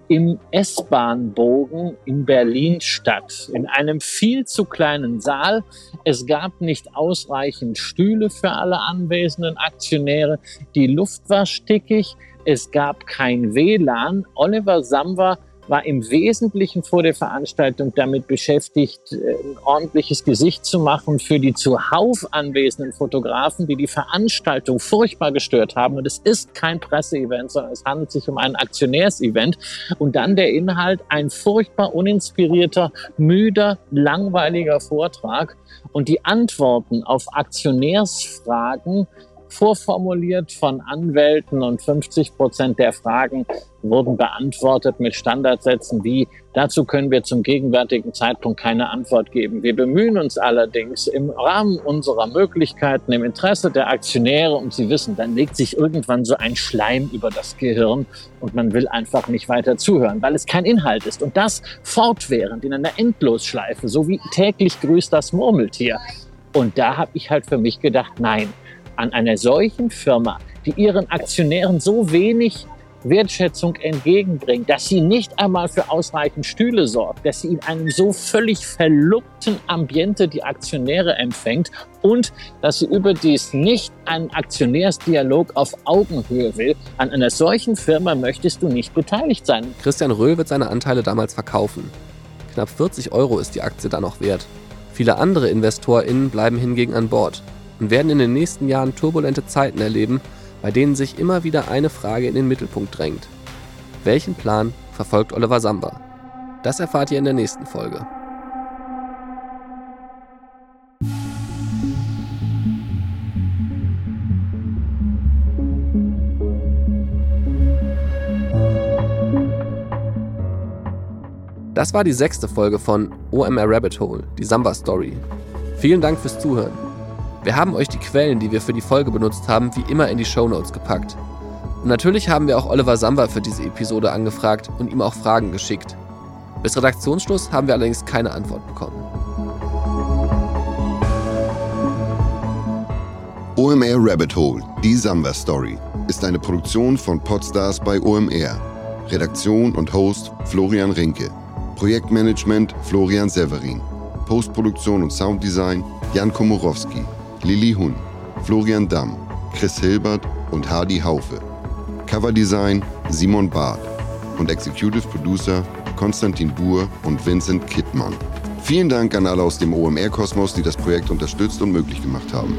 im S-Bahn-Bogen in Berlin statt, in einem viel zu kleinen Saal. Es gab nicht ausreichend Stühle für alle anwesenden Aktionäre. Die Luft war stickig. Es gab kein WLAN. Oliver Samwer war im Wesentlichen vor der Veranstaltung damit beschäftigt, äh, ein ordentliches Gesicht zu machen für die zuhauf anwesenden Fotografen, die die Veranstaltung furchtbar gestört haben. Und es ist kein Presseevent, sondern es handelt sich um ein Aktionärsevent. Und dann der Inhalt, ein furchtbar uninspirierter, müder, langweiliger Vortrag. Und die Antworten auf Aktionärsfragen vorformuliert von Anwälten und 50 Prozent der Fragen wurden beantwortet mit Standardsätzen wie, dazu können wir zum gegenwärtigen Zeitpunkt keine Antwort geben. Wir bemühen uns allerdings im Rahmen unserer Möglichkeiten, im Interesse der Aktionäre und Sie wissen, dann legt sich irgendwann so ein Schleim über das Gehirn und man will einfach nicht weiter zuhören, weil es kein Inhalt ist. Und das fortwährend in einer Endlosschleife, so wie täglich grüßt das Murmeltier. Und da habe ich halt für mich gedacht, nein, an einer solchen Firma, die ihren Aktionären so wenig Wertschätzung entgegenbringt, dass sie nicht einmal für ausreichend Stühle sorgt, dass sie in einem so völlig verluckten Ambiente die Aktionäre empfängt und dass sie überdies nicht einen Aktionärsdialog auf Augenhöhe will. An einer solchen Firma möchtest du nicht beteiligt sein. Christian Röhl wird seine Anteile damals verkaufen. Knapp 40 Euro ist die Aktie dann noch wert. Viele andere InvestorInnen bleiben hingegen an Bord und werden in den nächsten Jahren turbulente Zeiten erleben, bei denen sich immer wieder eine Frage in den Mittelpunkt drängt. Welchen Plan verfolgt Oliver Samba? Das erfahrt ihr in der nächsten Folge. Das war die sechste Folge von OMR Rabbit Hole, die Samba Story. Vielen Dank fürs Zuhören. Wir haben euch die Quellen, die wir für die Folge benutzt haben, wie immer in die Show Notes gepackt. Und natürlich haben wir auch Oliver Samba für diese Episode angefragt und ihm auch Fragen geschickt. Bis Redaktionsschluss haben wir allerdings keine Antwort bekommen. OMR Rabbit Hole, die Samba Story, ist eine Produktion von Podstars bei OMR. Redaktion und Host Florian Rinke. Projektmanagement Florian Severin. Postproduktion und Sounddesign Jan Komorowski. Lilly Hun, Florian Damm, Chris Hilbert und Hardy Haufe. Coverdesign Simon Barth und Executive Producer Konstantin Buhr und Vincent Kittmann. Vielen Dank an alle aus dem OMR-Kosmos, die das Projekt unterstützt und möglich gemacht haben.